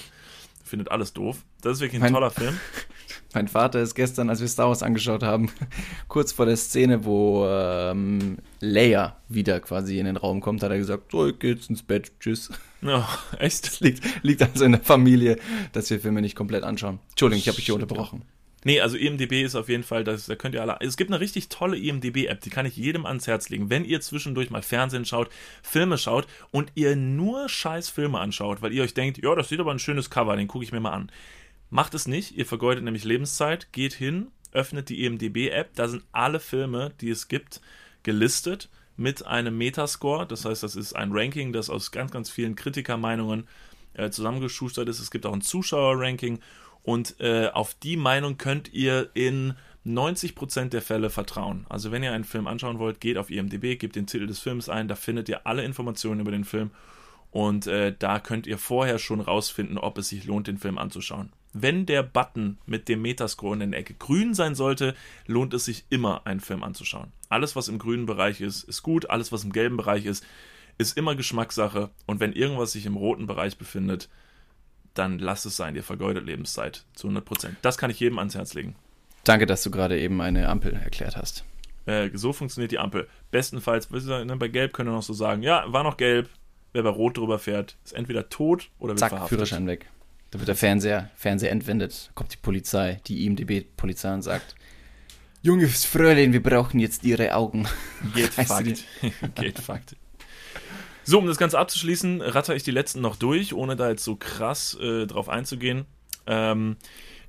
Findet alles doof. Das ist wirklich ein Mein- toller Film. [laughs] Mein Vater ist gestern, als wir Star Wars angeschaut haben, [laughs] kurz vor der Szene, wo ähm, Leia wieder quasi in den Raum kommt, hat er gesagt, so, ich geh jetzt ins Bett, tschüss. Ja, echt? Das [laughs] liegt, liegt also in der Familie, dass wir Filme nicht komplett anschauen. Entschuldigung, ich habe dich hier unterbrochen. Nee, also IMDB ist auf jeden Fall, das, da könnt ihr alle. Es gibt eine richtig tolle IMDB-App, die kann ich jedem ans Herz legen. Wenn ihr zwischendurch mal Fernsehen schaut, Filme schaut und ihr nur scheiß Filme anschaut, weil ihr euch denkt, ja, das sieht aber ein schönes Cover, den gucke ich mir mal an. Macht es nicht, ihr vergeudet nämlich Lebenszeit, geht hin, öffnet die IMDB-App, da sind alle Filme, die es gibt, gelistet mit einem Metascore. Das heißt, das ist ein Ranking, das aus ganz, ganz vielen Kritikermeinungen äh, zusammengeschustert ist. Es gibt auch ein Zuschauerranking und äh, auf die Meinung könnt ihr in 90% der Fälle vertrauen. Also wenn ihr einen Film anschauen wollt, geht auf IMDb, gebt den Titel des Films ein, da findet ihr alle Informationen über den Film und äh, da könnt ihr vorher schon rausfinden, ob es sich lohnt, den Film anzuschauen. Wenn der Button mit dem Metascore in der Ecke grün sein sollte, lohnt es sich immer, einen Film anzuschauen. Alles, was im grünen Bereich ist, ist gut. Alles, was im gelben Bereich ist, ist immer Geschmackssache. Und wenn irgendwas sich im roten Bereich befindet, dann lasst es sein. Ihr vergeudet Lebenszeit zu 100%. Das kann ich jedem ans Herz legen. Danke, dass du gerade eben eine Ampel erklärt hast. Äh, so funktioniert die Ampel. Bestenfalls, bei Gelb können wir noch so sagen, ja, war noch gelb. Wer bei Rot drüber fährt, ist entweder tot oder wird Zack, verhaftet. Führerschein weg. Da wird der Fernseher, Fernseher entwendet. Kommt die Polizei, die IMDB-Polizei und sagt, Junges Fräulein, wir brauchen jetzt ihre Augen. Geht [laughs] Fakt. [laughs] Geht Fakt. So, um das Ganze abzuschließen, ratter ich die letzten noch durch, ohne da jetzt so krass äh, drauf einzugehen. Ähm,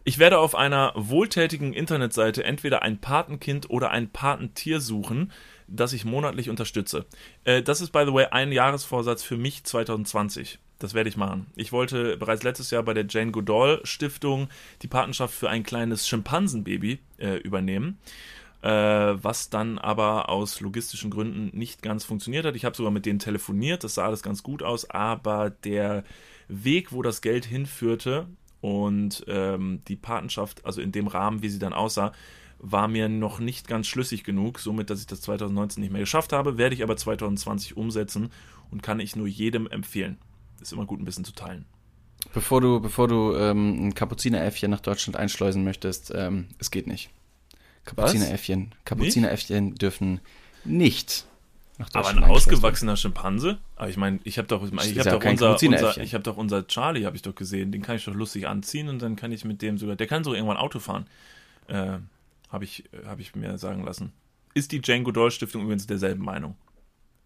ich werde auf einer wohltätigen Internetseite entweder ein Patenkind oder ein Patentier suchen, das ich monatlich unterstütze. Äh, das ist, by the way, ein Jahresvorsatz für mich 2020. Das werde ich machen. Ich wollte bereits letztes Jahr bei der Jane Goodall Stiftung die Patenschaft für ein kleines Schimpansenbaby äh, übernehmen äh, was dann aber aus logistischen Gründen nicht ganz funktioniert hat. Ich habe sogar mit denen telefoniert, das sah alles ganz gut aus, aber der Weg, wo das Geld hinführte und ähm, die Patenschaft, also in dem Rahmen, wie sie dann aussah, war mir noch nicht ganz schlüssig genug, somit, dass ich das 2019 nicht mehr geschafft habe, werde ich aber 2020 umsetzen und kann ich nur jedem empfehlen. Ist immer gut, ein bisschen zu teilen. Bevor du, bevor du ähm, ein Kapuzineräffchen nach Deutschland einschleusen möchtest, ähm, es geht nicht. Kapuzineräffchen, Kapuzineräffchen dürfen nicht nach Aber ein eingeschleust ausgewachsener Schimpanse? Aber ich meine, ich habe doch, ich hab doch unser, unser, ich habe doch unser Charlie, habe ich doch gesehen. Den kann ich doch lustig anziehen und dann kann ich mit dem sogar, der kann sogar irgendwann Auto fahren. Äh, habe ich, habe ich mir sagen lassen. Ist die Jane Goodall Stiftung übrigens derselben Meinung?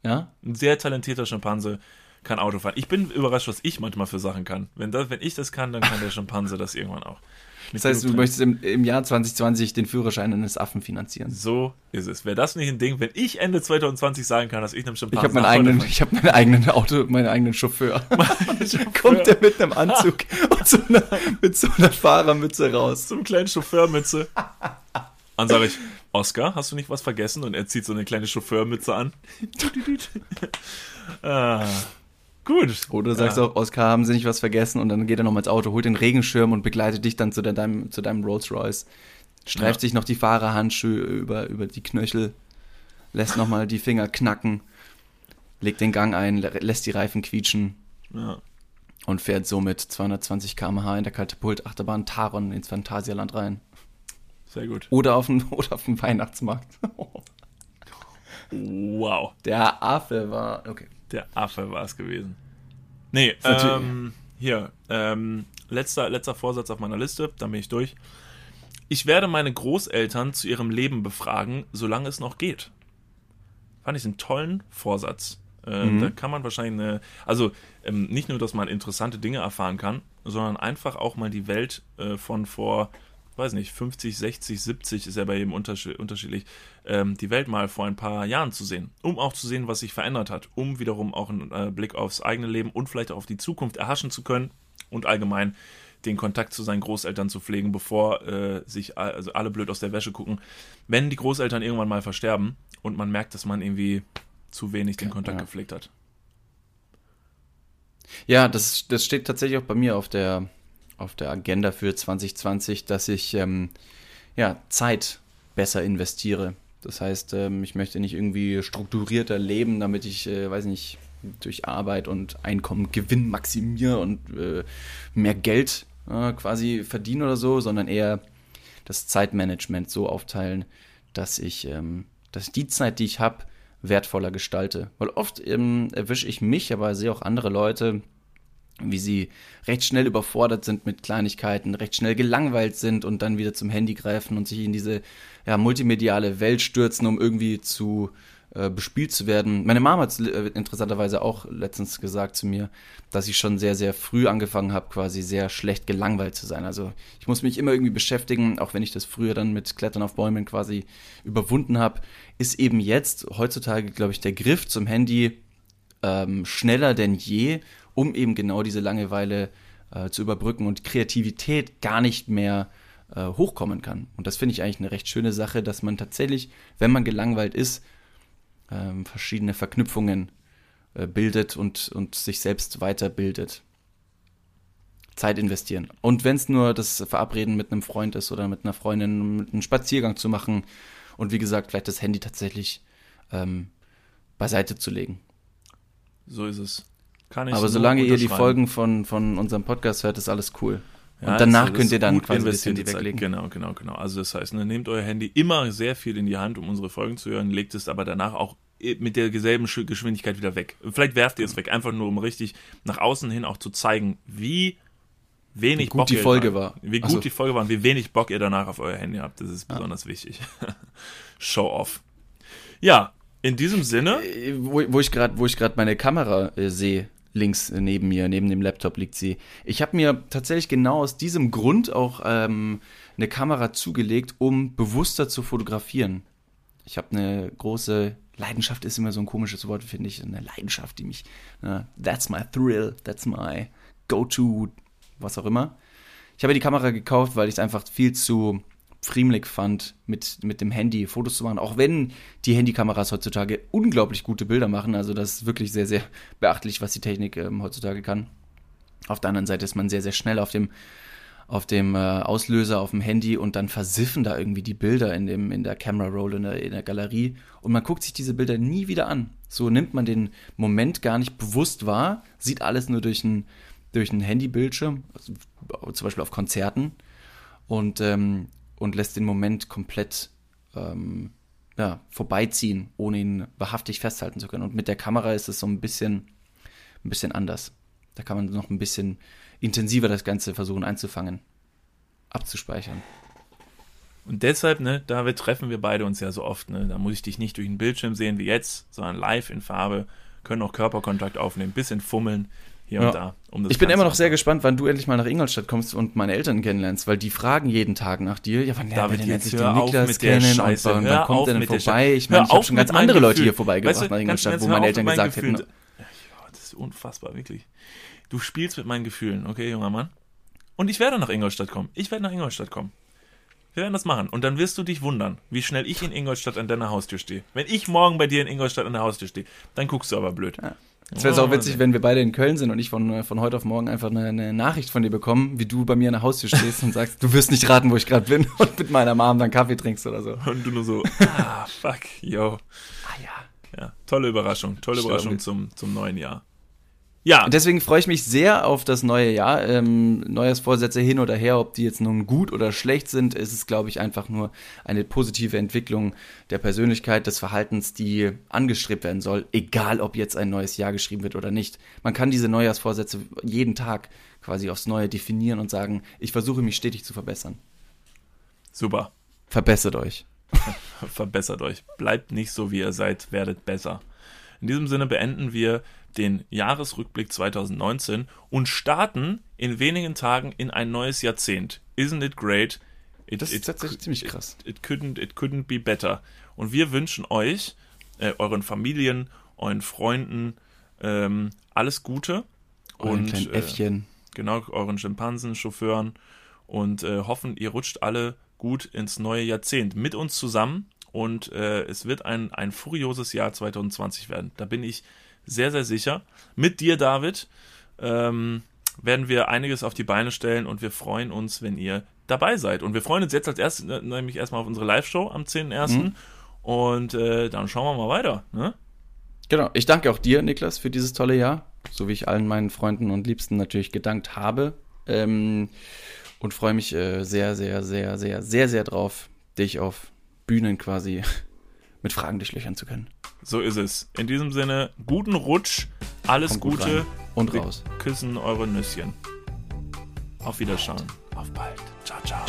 Ja? Ein sehr talentierter Schimpanse kann Auto fahren. Ich bin überrascht, was ich manchmal für Sachen kann. Wenn, das, wenn ich das kann, dann kann der [laughs] Schimpanse das irgendwann auch. Das heißt, du möchtest im, im Jahr 2020 den Führerschein eines Affen finanzieren. So ist es. Wäre das nicht ein Ding, wenn ich Ende 2020 sagen kann, dass ich einem Ich Schimpansen habe meinen eigenen, ich habe meinen eigenen Auto, meinen eigenen Chauffeur. [laughs] fahre. [laughs] Kommt der mit einem Anzug [laughs] und so einer, mit so einer Fahrermütze raus. so eine kleine Chauffeurmütze. Dann sage ich, Oscar, hast du nicht was vergessen? Und er zieht so eine kleine Chauffeurmütze an. ah, gut. Oder du sagst Ja. auch, Oskar, haben sie nicht was vergessen? Und dann geht er nochmal ins Auto, holt den Regenschirm und begleitet dich dann zu de- deinem, zu deinem Rolls Royce. Streift Ja. sich noch die Fahrerhandschuhe über, über die Knöchel, lässt nochmal die Finger knacken, legt den Gang ein, lä- lässt die Reifen quietschen Ja. und fährt so mit 220 km/h in der Katapult-Achterbahn Taron ins Phantasialand rein. Sehr gut. Oder auf den, [laughs] oder auf den Weihnachtsmarkt. Wow. Der Affe war. Okay. Der Affe war es gewesen. Nee, ähm, hier, ähm, letzter, letzter Vorsatz auf meiner Liste, dann bin ich durch. Ich werde meine Großeltern zu ihrem Leben befragen, solange es noch geht. Fand ich einen tollen Vorsatz. Äh, mhm. Da kann man wahrscheinlich eine, also ähm, nicht nur, dass man interessante Dinge erfahren kann, sondern einfach auch mal die Welt äh, von vor, weiß nicht, 50, 60, 70 ist ja bei jedem unterschied unterschiedlich, ähm, die Welt mal vor ein paar Jahren zu sehen, um auch zu sehen, was sich verändert hat, um wiederum auch einen äh, Blick aufs eigene Leben und vielleicht auch auf die Zukunft erhaschen zu können und allgemein den Kontakt zu seinen Großeltern zu pflegen, bevor äh, sich also alle blöd aus der Wäsche gucken. Wenn die Großeltern irgendwann mal versterben und man merkt, dass man irgendwie zu wenig den Kontakt ja. gepflegt hat. Ja, das, das steht tatsächlich auch bei mir auf der, auf der Agenda für 2020, dass ich ähm, ja, Zeit besser investiere. Das heißt, ähm, ich möchte nicht irgendwie strukturierter leben, damit ich, äh, weiß nicht, durch Arbeit und Einkommen Gewinn maximiere und äh, mehr Geld äh, quasi verdiene oder so, sondern eher das Zeitmanagement so aufteilen, dass ich, ähm, dass ich die Zeit, die ich habe, wertvoller gestalte. Weil oft ähm, erwische ich mich, aber sehe auch andere Leute, wie sie recht schnell überfordert sind mit Kleinigkeiten, recht schnell gelangweilt sind und dann wieder zum Handy greifen und sich in diese ja, multimediale Welt stürzen, um irgendwie zu äh, bespielt zu werden. Meine Mama hat äh, interessanterweise auch letztens gesagt zu mir, dass ich schon sehr, sehr früh angefangen habe, quasi sehr schlecht gelangweilt zu sein. Also ich muss mich immer irgendwie beschäftigen, auch wenn ich das früher dann mit Klettern auf Bäumen quasi überwunden habe, ist eben jetzt heutzutage, glaube ich, der Griff zum Handy ähm, schneller denn je, um eben genau diese Langeweile äh, zu überbrücken und Kreativität gar nicht mehr äh, hochkommen kann. Und das finde ich eigentlich eine recht schöne Sache, dass man tatsächlich, wenn man gelangweilt ist, ähm, verschiedene Verknüpfungen äh, bildet und, und sich selbst weiterbildet. Zeit investieren. Und wenn es nur das Verabreden mit einem Freund ist oder mit einer Freundin, einen Spaziergang zu machen und wie gesagt, vielleicht das Handy tatsächlich ähm, beiseite zu legen. So ist es. Aber solange ihr die Folgen von, von unserem Podcast hört, ist alles cool. Ja, und danach also könnt ihr dann quasi das Handy weglegen. Genau, genau, genau. Also das heißt, ne, nehmt euer Handy immer sehr viel in die Hand, um unsere Folgen zu hören, legt es aber danach auch mit derselben Geschwindigkeit wieder weg. Vielleicht werft ihr es weg, einfach nur um richtig nach außen hin auch zu zeigen, wie wenig wie gut Bock die Folge war. Wie gut so. die Folge war und wie wenig Bock ihr danach auf euer Handy habt. Das ist besonders ja. wichtig. [laughs] Show off. Ja, in diesem Sinne. Äh, wo, ich wo ich gerade meine Kamera äh, sehe, links neben mir, neben dem Laptop liegt sie. Ich habe mir tatsächlich genau aus diesem Grund auch ähm, eine Kamera zugelegt, um bewusster zu fotografieren. Ich habe eine große Leidenschaft ist immer so ein komisches Wort, finde ich. Eine Leidenschaft, die mich, uh, that's my thrill, that's my go-to, was auch immer. Ich habe die Kamera gekauft, weil ich es einfach viel zu friemelig fand, mit, mit dem Handy Fotos zu machen. Auch wenn die Handykameras heutzutage unglaublich gute Bilder machen. Also das ist wirklich sehr, sehr beachtlich, was die Technik ähm, heutzutage kann. Auf der anderen Seite ist man sehr, sehr schnell auf dem, auf dem äh, Auslöser, auf dem Handy und dann versiffen da irgendwie die Bilder in, dem, in der Camera Roll, in der, in der Galerie. Und man guckt sich diese Bilder nie wieder an. So nimmt man den Moment gar nicht bewusst wahr, sieht alles nur durch ein, durch einen Handybildschirm, also zum Beispiel auf Konzerten. Und ähm, und lässt den Moment komplett ähm, ja, vorbeiziehen, ohne ihn wahrhaftig festhalten zu können. Und mit der Kamera ist es so ein bisschen, ein bisschen anders. Da kann man noch ein bisschen intensiver das Ganze versuchen einzufangen, abzuspeichern. Und deshalb, ne, David, treffen wir beide uns ja so oft, ne? Da muss ich dich nicht durch den Bildschirm sehen wie jetzt, sondern live in Farbe, können auch Körperkontakt aufnehmen, bisschen fummeln, hier ja. und da. Um ich bin immer noch sehr gespannt, wann du endlich mal nach Ingolstadt kommst und meine Eltern kennenlernst, weil die fragen jeden Tag nach dir. Ja, wann lernen wir denn endlich den Niklas kennen und wann, wann kommt er denn vorbei? Ich meine, ich habe schon ganz andere Gefühl. Leute hier vorbeigebracht weißt du, nach Ingolstadt, wo meine Eltern gesagt Gefühl. hätten. Ja, das ist unfassbar, wirklich. Du spielst mit meinen Gefühlen, okay, junger Mann? Und ich werde nach Ingolstadt kommen. Ich werde nach Ingolstadt kommen. Wir werden das machen. Und dann wirst du dich wundern, wie schnell ich in Ingolstadt an deiner Haustür stehe. Wenn ich morgen bei dir in Ingolstadt an der Haustür stehe, dann guckst du aber blöd. Ja. Es wäre auch witzig, wenn wir beide in Köln sind und ich von, von heute auf morgen einfach eine, eine, Nachricht von dir bekomme, wie du bei mir an der Haustür stehst und sagst, du wirst nicht raten, wo ich gerade bin und mit meiner Mom dann Kaffee trinkst oder so. Und du nur so, [laughs] ah, fuck, yo. Ah ja. Ja, tolle Überraschung, tolle. Überraschung zum, zum neuen Jahr. Ja. Deswegen freue ich mich sehr auf das neue Jahr. Ähm, Neujahrsvorsätze hin oder her, ob die jetzt nun gut oder schlecht sind, ist es, glaube ich, einfach nur eine positive Entwicklung der Persönlichkeit, des Verhaltens, die angestrebt werden soll, egal ob jetzt ein neues Jahr geschrieben wird oder nicht. Man kann diese Neujahrsvorsätze jeden Tag quasi aufs Neue definieren und sagen, ich versuche mich stetig zu verbessern. Super. Verbessert euch. [laughs] Verbessert euch. Bleibt nicht so, wie ihr seid, werdet besser. In diesem Sinne beenden wir den Jahresrückblick 2019 und starten in wenigen Tagen in ein neues Jahrzehnt. Isn't it great? It, das ist tatsächlich ziemlich krass. It, it, couldn't, it couldn't be better. Und wir wünschen euch, äh, euren Familien, euren Freunden ähm, alles Gute. Euren und kleinen Äffchen. Äh, genau, euren Schimpansen, Chauffeuren. Und äh, hoffen, ihr rutscht alle gut ins neue Jahrzehnt mit uns zusammen. Und äh, es wird ein, ein furioses Jahr 2020 werden. Da bin ich sehr, sehr sicher. Mit dir, David, ähm, werden wir einiges auf die Beine stellen und wir freuen uns, wenn ihr dabei seid. Und wir freuen uns jetzt als erstes ne, nämlich erstmal auf unsere Live-Show am 10.01. Mhm. Und äh, dann schauen wir mal weiter. Ne? Genau. Ich danke auch dir, Niklas, für dieses tolle Jahr. So wie ich allen meinen Freunden und Liebsten natürlich gedankt habe. Ähm, und freue mich äh, sehr, sehr, sehr, sehr, sehr, sehr drauf, dich auf Bühnen quasi mit Fragen durchlöchern zu können. So ist es. In diesem Sinne, guten Rutsch, alles Kommt Gute und raus. Wir küssen eure Nüsschen. Auf Wiederschauen. Auf bald. Ciao, ciao.